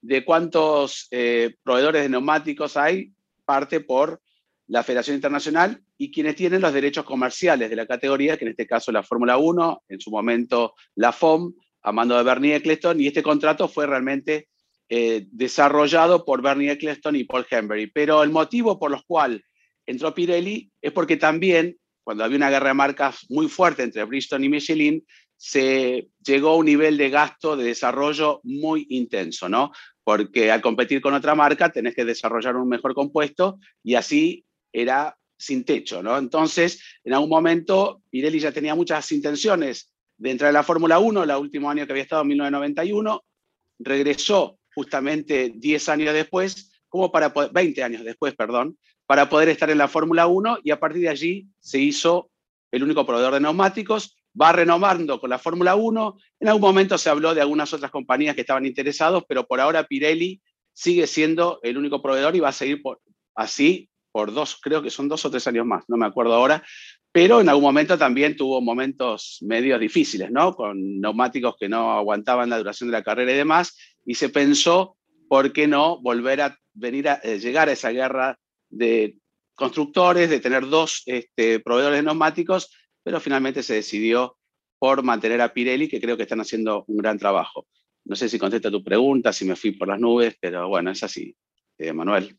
de cuántos eh, proveedores de neumáticos hay parte por la Federación Internacional y quienes tienen los derechos comerciales de la categoría, que en este caso la Fórmula 1, en su momento la FOM, a mando de Bernie Eccleston, y este contrato fue realmente eh, desarrollado por Bernie Eccleston y Paul Hembury. Pero el motivo por el cual entró Pirelli es porque también, cuando había una guerra de marcas muy fuerte entre Bristol y Michelin, se llegó a un nivel de gasto de desarrollo muy intenso, ¿no? Porque al competir con otra marca tenés que desarrollar un mejor compuesto y así era sin techo, ¿no? Entonces, en algún momento, Pirelli ya tenía muchas intenciones de entrar en la Fórmula 1, el último año que había estado en 1991, regresó justamente 10 años después, como para 20 años después, perdón, para poder estar en la Fórmula 1 y a partir de allí se hizo el único proveedor de neumáticos, va renovando con la Fórmula 1, en algún momento se habló de algunas otras compañías que estaban interesados, pero por ahora Pirelli sigue siendo el único proveedor y va a seguir así por dos, creo que son dos o tres años más, no me acuerdo ahora, pero en algún momento también tuvo momentos medios difíciles, ¿no? Con neumáticos que no aguantaban la duración de la carrera y demás, y se pensó, ¿por qué no volver a venir a eh, llegar a esa guerra de constructores, de tener dos este, proveedores de neumáticos, pero finalmente se decidió por mantener a Pirelli, que creo que están haciendo un gran trabajo. No sé si contesta tu pregunta, si me fui por las nubes, pero bueno, es así, eh, Manuel.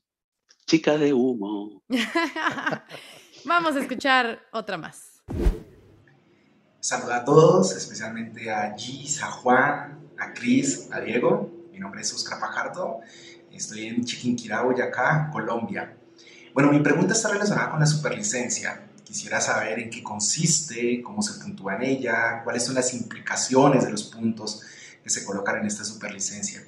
Chica de humo. *laughs* Vamos a escuchar otra más. Saludos a todos, especialmente a Gis, a Juan, a Cris, a Diego. Mi nombre es Oscar Pajardo. Estoy en Chiquinquirá, Boyacá, Colombia. Bueno, mi pregunta está relacionada con la superlicencia. quisiera saber en qué consiste, cómo se puntúa en ella, cuáles son las implicaciones de los puntos que se colocan en esta superlicencia.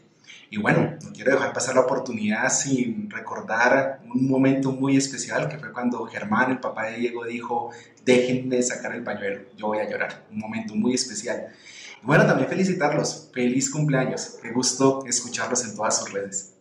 Y bueno, no quiero dejar pasar la oportunidad sin recordar un momento muy especial que fue cuando Germán, el papá de Diego, dijo, déjenme sacar el pañuelo, yo voy a llorar. Un momento muy especial. Y bueno, también felicitarlos. Feliz cumpleaños. Qué gusto escucharlos en todas sus redes.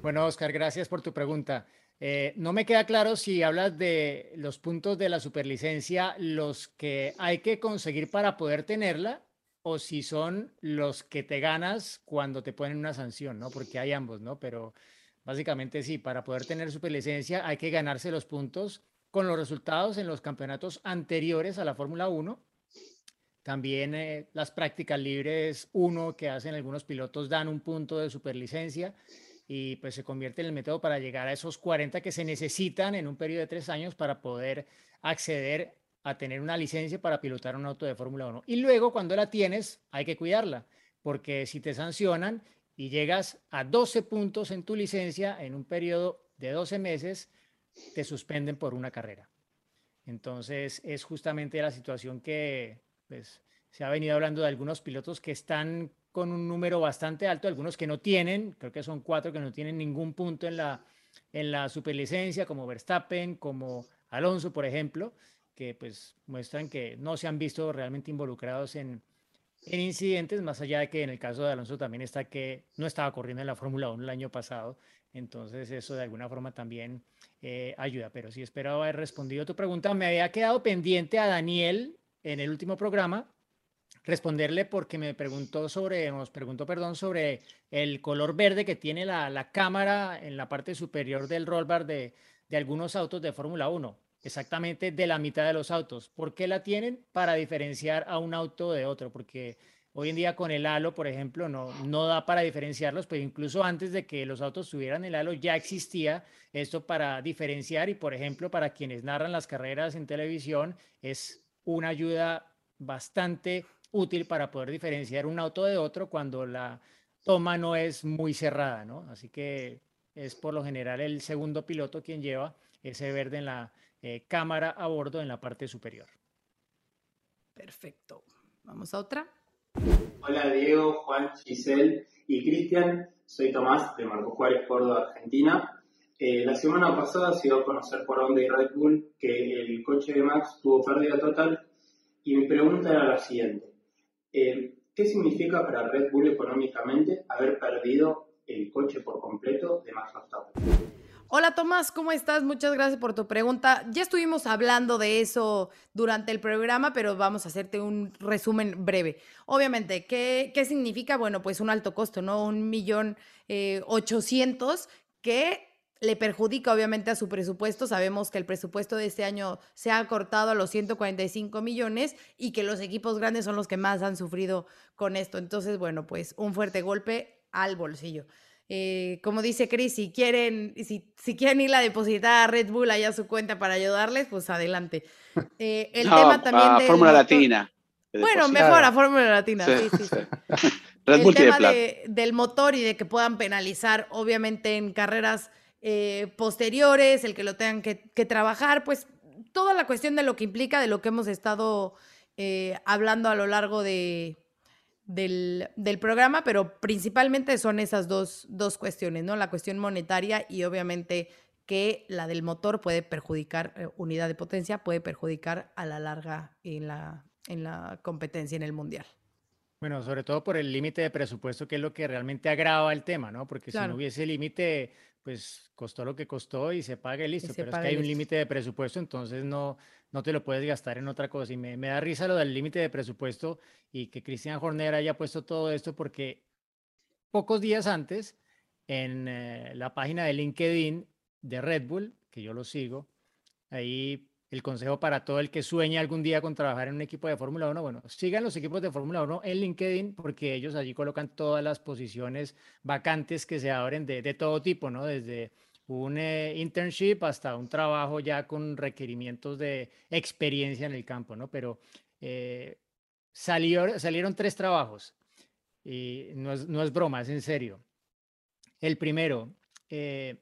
Bueno, Oscar, gracias por tu pregunta. Eh, no me queda claro si hablas de los puntos de la superlicencia, los que hay que conseguir para poder tenerla, o si son los que te ganas cuando te ponen una sanción, ¿no? Porque hay ambos, ¿no? Pero básicamente sí, para poder tener superlicencia hay que ganarse los puntos con los resultados en los campeonatos anteriores a la Fórmula 1. También eh, las prácticas libres 1 que hacen algunos pilotos dan un punto de superlicencia y pues se convierte en el método para llegar a esos 40 que se necesitan en un periodo de tres años para poder acceder a tener una licencia para pilotar un auto de Fórmula 1. Y luego, cuando la tienes, hay que cuidarla, porque si te sancionan y llegas a 12 puntos en tu licencia en un periodo de 12 meses, te suspenden por una carrera. Entonces, es justamente la situación que pues, se ha venido hablando de algunos pilotos que están con un número bastante alto, algunos que no tienen, creo que son cuatro que no tienen ningún punto en la, en la superlicencia, como Verstappen, como Alonso, por ejemplo, que pues muestran que no se han visto realmente involucrados en, en incidentes, más allá de que en el caso de Alonso también está que no estaba corriendo en la Fórmula 1 el año pasado, entonces eso de alguna forma también eh, ayuda, pero sí espero haber respondido tu pregunta. Me había quedado pendiente a Daniel en el último programa responderle porque me preguntó sobre, nos preguntó, perdón, sobre el color verde que tiene la, la cámara en la parte superior del rollbar de, de algunos autos de Fórmula 1 exactamente de la mitad de los autos. ¿Por qué la tienen? Para diferenciar a un auto de otro, porque hoy en día con el halo, por ejemplo, no, no da para diferenciarlos, pero incluso antes de que los autos tuvieran el halo ya existía esto para diferenciar y, por ejemplo, para quienes narran las carreras en televisión, es una ayuda bastante útil para poder diferenciar un auto de otro cuando la toma no es muy cerrada, ¿no? Así que es por lo general el segundo piloto quien lleva ese verde en la, eh, cámara a bordo en la parte superior. Perfecto. Vamos a otra. Hola Diego, Juan, Giselle y Cristian. Soy Tomás de Marco Juárez, Córdoba, Argentina. Eh, la semana pasada se dio a conocer por Honda y Red Bull que el coche de Max tuvo pérdida total y mi pregunta era la siguiente. Eh, ¿Qué significa para Red Bull económicamente haber perdido el coche por completo de Max Verstappen? Hola Tomás, ¿cómo estás? Muchas gracias por tu pregunta. Ya estuvimos hablando de eso durante el programa, pero vamos a hacerte un resumen breve. Obviamente, ¿qué, qué significa? Bueno, pues un alto costo, ¿no? Un millón eh, ochocientos que le perjudica obviamente a su presupuesto. Sabemos que el presupuesto de este año se ha cortado a los 145 millones y que los equipos grandes son los que más han sufrido con esto. Entonces, bueno, pues un fuerte golpe al bolsillo. Eh, como dice Chris, si quieren, si, si quieren ir a depositar a Red Bull allá a su cuenta para ayudarles, pues adelante. Eh, el *laughs* tema también de Fórmula Latina. Bueno, mejor a Fórmula Latina, sí, sí, sí. *laughs* Red Bull el tema del motor y de que puedan penalizar, obviamente, en carreras eh, posteriores, el que lo tengan que, trabajar, pues toda la cuestión de lo que implica, de lo que hemos estado hablando a lo largo de, del, programa, pero principalmente son esas dos, dos cuestiones, ¿no? La cuestión monetaria y obviamente que la del motor puede perjudicar, eh, unidad de potencia puede perjudicar a la larga en la, en la competencia en el mundial. Bueno, sobre todo por el límite de presupuesto, que es lo que realmente agrava el tema, ¿no? Porque si no hubiese límite, pues costó lo que costó y se pague listo. pero es que hay un límite de presupuesto, entonces no, no te lo puedes gastar en otra cosa. Y me, da risa lo del límite de presupuesto y que Cristian Horner haya puesto todo esto porque pocos días antes, en eh, la página de LinkedIn de Red Bull, que yo lo sigo, ahí el consejo para todo el que sueña algún día con trabajar en un equipo de Fórmula 1, bueno, sigan los equipos de Fórmula 1 en LinkedIn porque ellos allí colocan todas las posiciones vacantes que se abren de, todo tipo, ¿no? Desde un eh, internship hasta un trabajo ya con requerimientos de experiencia en el campo, ¿no? Pero eh, salió, salieron tres trabajos y no es, no es, broma, es en serio. El primero eh,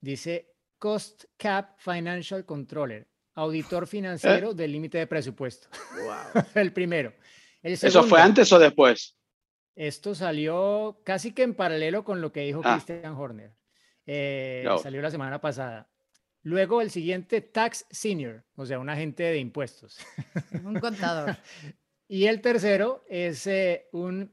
dice Cost Cap Financial Controller. auditor *laughs* financiero del límite de presupuesto. *laughs* el primero. El ¿Eso fue antes o después? Esto salió casi que en paralelo con lo que dijo Ah. Christian Horner. Eh, No. Salió la semana pasada. Luego el siguiente, Tax Senior, o sea, un agente de impuestos. Un contador. *laughs* Y el tercero es eh, un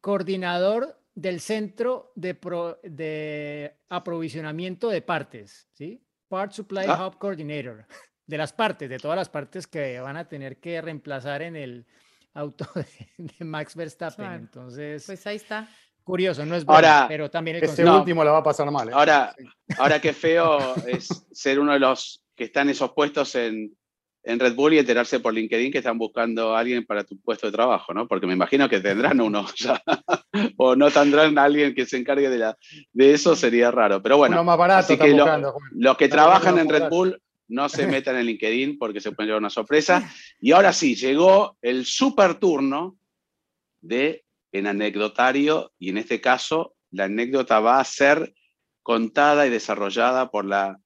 coordinador del centro de, pro- de aprovisionamiento de partes, ¿sí? Part Supply Ah. Hub Coordinator, de las partes, de todas las partes que van a tener que reemplazar en el auto de, *laughs* de Max Verstappen. Claro. Entonces, Pues ahí está. curioso, no es bueno, Ahora, pero también el. No. último la va a pasar mal. ¿eh? Ahora, ahora qué feo *laughs* es ser uno de los que están en esos puestos en, en Red Bull y enterarse por LinkedIn que están buscando a alguien para tu puesto de trabajo, ¿no? Porque me imagino que tendrán uno ya, *laughs* o no tendrán a alguien que se encargue de, la, de eso, sería raro. Pero bueno, Uno más barato así que lo- buscando. Los que trabajan en Red. Bull no se *laughs* metan en LinkedIn porque se pueden llevar una sorpresa. Y ahora sí, llegó el super turno de en anecdotario y en este caso la anécdota va a ser contada y desarrollada por la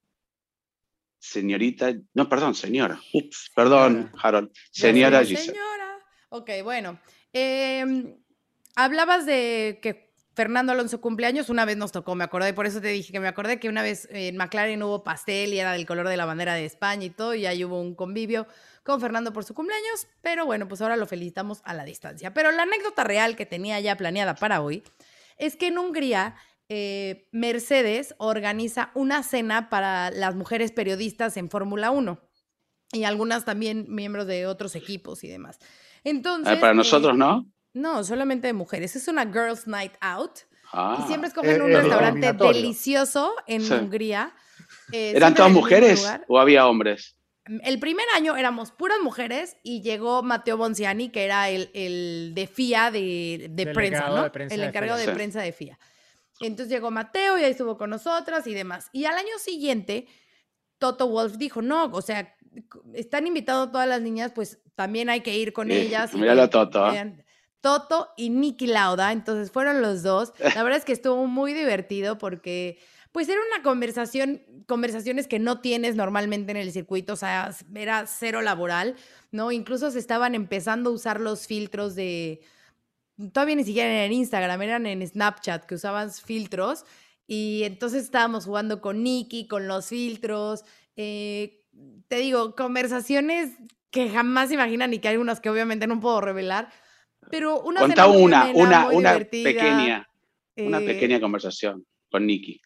señorita, no, perdón, señora, ups, perdón. Harold, señora Sí, Giselle. Señora. Ok, bueno. em, hablabas de que Fernando Alonso cumpleaños, una vez nos tocó, me acordé, por eso te dije que me acordé que una vez en McLaren hubo pastel y era del color de la bandera de España y todo, y ahí hubo un convivio con Fernando por su cumpleaños, pero bueno, pues ahora lo felicitamos a la distancia. Pero la anécdota real que tenía ya planeada para hoy es que en Hungría eh, Mercedes organiza una cena para las mujeres periodistas en Fórmula 1 y algunas también miembros de otros equipos y demás. Entonces, Ah, para eh, nosotros, ¿no? no, solamente de mujeres. Es una Girls Night Out. Ah, y siempre escogen eh, un restaurante delicioso en Sí. Hungría. Eh, ¿Eran todas mujeres lugar. o había hombres? El primer año éramos puras mujeres y llegó Matteo Bonciani, que era el, el de FIA de, de prensa, Delegado ¿no? de prensa el encargado de prensa de FIA. Entonces llegó Mateo y ahí estuvo con nosotras y demás. Y al año siguiente, Toto Wolf dijo, no, o sea, están invitados todas las niñas, pues también hay que ir con *laughs* ellas. y míralo que a Toto, vean". Toto y Nicky Lauda, entonces fueron los dos. La verdad es que estuvo muy divertido porque pues era una conversación, conversaciones que no tienes normalmente en el circuito, o sea, era cero laboral, ¿no? Incluso se estaban empezando a usar los filtros de, todavía ni siquiera en Instagram, eran en Snapchat que usaban filtros y entonces estábamos jugando con Nicky, con los filtros, eh, te digo, conversaciones que jamás imaginan y que hay unas que obviamente no puedo revelar, pero una Contá una, una, muy una pequeña, una eh, pequeña conversación con Nicky.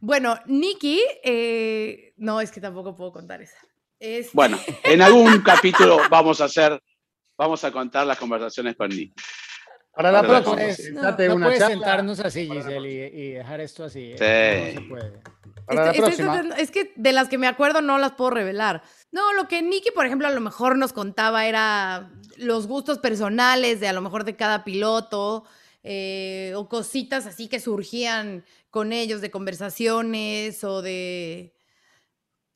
Bueno, Nikki, eh, no, es que tampoco puedo contar esa. Es- Bueno, en algún capítulo vamos a hacer, vamos a contar las conversaciones con Nicky. Para la Para próxima, date No una puedes charla. sentarnos así, Giselle, y, y dejar esto así. ¿eh? Sí. No se puede. Para Estoy- próxima. es que de las que me acuerdo no las puedo revelar. No, lo que Nicky, por ejemplo, a lo mejor nos contaba era los gustos personales de a lo mejor de cada piloto eh, o cositas así que surgían con ellos de conversaciones o de...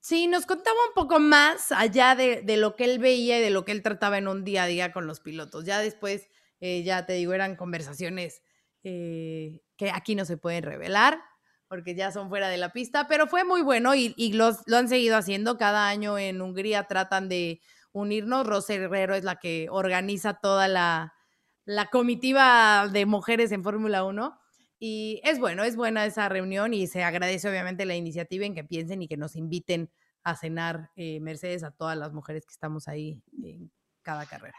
Sí, nos contaba un poco más allá de, de lo que él veía y de lo que él trataba en un día a día con los pilotos. Ya después, eh, ya te digo, eran conversaciones eh, que aquí no se pueden revelar porque ya son fuera de la pista, pero fue muy bueno y, y los, lo han seguido haciendo. Cada año en Hungría tratan de unirnos. Rosa Herrero es la que organiza toda la, la comitiva de mujeres en Fórmula 1. Y es bueno, es buena esa reunión y se agradece obviamente la iniciativa en que piensen y que nos inviten a cenar eh, Mercedes a todas las mujeres que estamos ahí en cada carrera.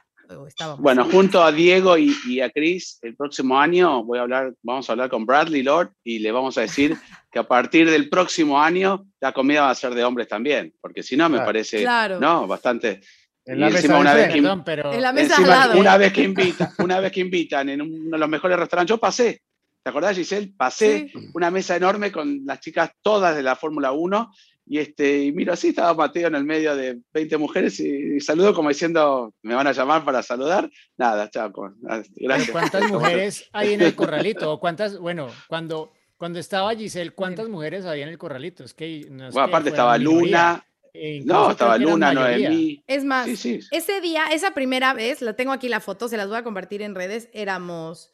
estábamos. Bueno, junto a Diego y, y a Chris, el próximo año voy a hablar, vamos a hablar con Bradley Lord y le vamos a decir *laughs* que a partir del próximo año la comida va a ser de hombres también, porque si no me Claro. parece, Claro. no, bastante. En la mesa una vez que, Perdón, pero En la mesa encima, al lado. una vez que invitan, una vez que invitan en uno de los mejores restaurantes, yo pasé, ¿te acordás Giselle? Pasé Sí. una mesa enorme con las chicas todas de la Fórmula 1 y este y miro así, estaba Mateo en el medio de 20 mujeres y, y saludo como diciendo, me van a llamar para saludar. Nada, chao. pues, Gracias. ¿cuántas mujeres hay en el *laughs* corralito? ¿O cuántas, bueno, cuando, cuando estaba Giselle, ¿cuántas mujeres había en el corralito? Es que no es Bueno, que aparte estaba Luna, e no, estaba Luna. Noemí. Es más, Sí, sí. ese día, esa primera vez, la tengo aquí la foto, se las voy a compartir en redes, éramos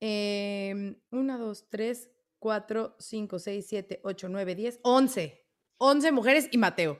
eh, 1, 2, 3, 4, 5, 6, 7, 8, 9, 10, 11. 11 mujeres y Mateo.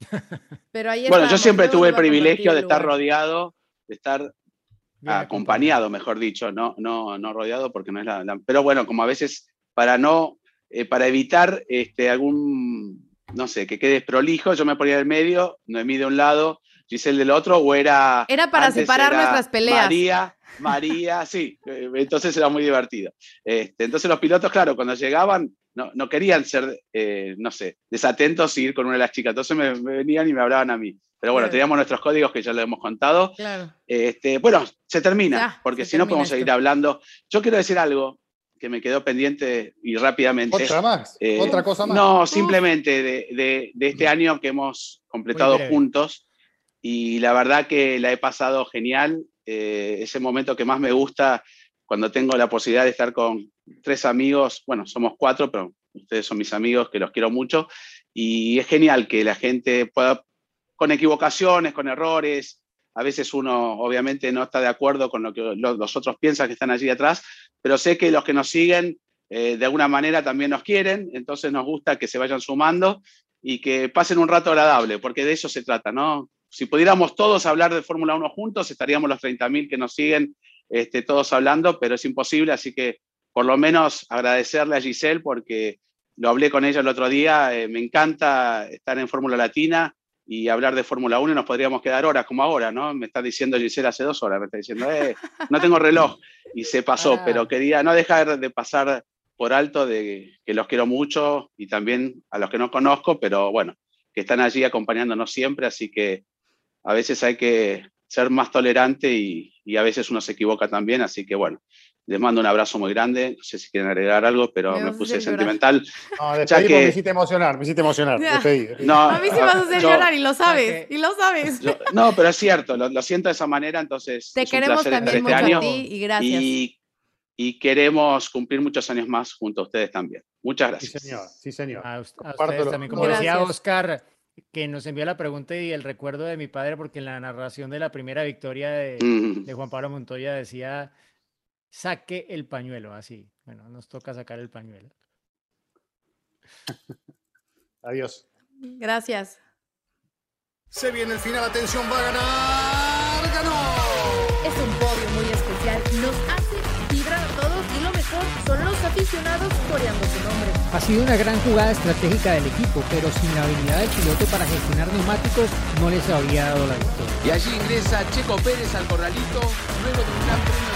*laughs* Pero ahí Bueno, yo siempre tuve el privilegio de estar rodeado, de estar Bien acompañado, mejor dicho, no, no, no rodeado porque no es la, la- Pero bueno, como a veces para no, eh, para evitar este, algún, no sé, que quede prolijo, yo me ponía en el medio, Noemí de un lado, Giselle del otro, o era... Era para separar era nuestras peleas. María, María, *laughs* sí, eh, entonces era muy divertido. Este, entonces los pilotos, claro, cuando llegaban, no, no querían ser, eh, no sé, desatentos y ir con una de las chicas, entonces me, me venían y me hablaban a mí. Pero bueno, Claro. teníamos nuestros códigos que ya lo hemos contado. Claro. Este, bueno, se termina, Ya, porque se si no podemos seguir hablando. Yo quiero decir algo que me quedó pendiente y rápidamente. Otra más, Eh, otra cosa más. No, simplemente de, de- de este año que hemos completado juntos y la verdad que la he pasado genial. Eh, ese momento que más me gusta cuando tengo la posibilidad de estar con tres amigos, bueno, somos cuatro, pero ustedes son mis amigos que los quiero mucho y es genial que la gente pueda, con equivocaciones, con errores, a veces uno obviamente no está de acuerdo con lo que lo- los otros piensan que están allí atrás, pero sé que los que nos siguen eh, de alguna manera también nos quieren, entonces nos gusta que se vayan sumando y que pasen un rato agradable, porque de eso se trata, ¿no? Si pudiéramos todos hablar de Fórmula 1 juntos, estaríamos los 30.000 que nos siguen este, todos hablando, pero es imposible, así que por lo menos agradecerle a Giselle porque lo hablé con ella el otro día, eh, me encanta estar en Fórmula Latina y hablar de Fórmula 1 y nos podríamos quedar horas como ahora, ¿no? Me está diciendo Giselle hace dos horas, me está diciendo, eh, no tengo reloj y se pasó, Ah. pero quería no dejar de pasar por alto de que los quiero mucho y también a los que no conozco, pero bueno, que están allí acompañándonos siempre, así que a veces hay que ser más tolerante y, y a veces uno se equivoca también, así que bueno, les mando un abrazo muy grande, no sé si quieren agregar algo, pero Me me, puse sentimental. *laughs* No, Ya que- me hiciste emocionar, me hiciste emocionar. Despedí. No, A mí sí me vas a hacer yo- llorar y lo sabes, Ok. y lo sabes. yo- no, pero es cierto, lo, lo siento de esa manera, entonces Te es un queremos estar también este mucho año a ti y gracias. y, y queremos cumplir muchos años más junto a ustedes también. Muchas Sí, gracias. señor, sí, señor. A, a ustedes lo- también. Como Gracias. decía Oscar, que nos envió la pregunta y el recuerdo de mi padre, porque en la narración de la primera victoria de, Mm. de Juan Pablo Montoya decía, saque el pañuelo, así. Bueno, nos toca sacar el pañuelo. Adiós. Gracias. Se viene el final, atención, va a ganar. ¡Ganó! Es un podio muy especial, nos hace vibrar a todos y lo mejor son los aficionados coreando su nombre. Ha sido una gran jugada estratégica del equipo, pero sin la habilidad del piloto para gestionar neumáticos no les habría dado la victoria. Y allí ingresa Checo Pérez al corralito luego de un gran premio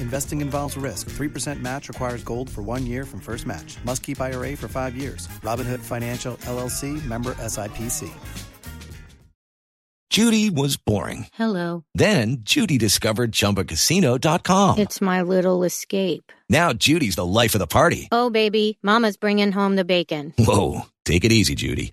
Investing involves risk. 3% match requires gold for one year from first match. Must keep IRA for five years. Robinhood Financial LLC member SIPC. Judy was boring. Hello. Then Judy discovered ChumbaCasino.com. It's my little escape. Now Judy's the life of the party. Oh, baby, Mama's bringing home the bacon. Whoa, take it easy, Judy.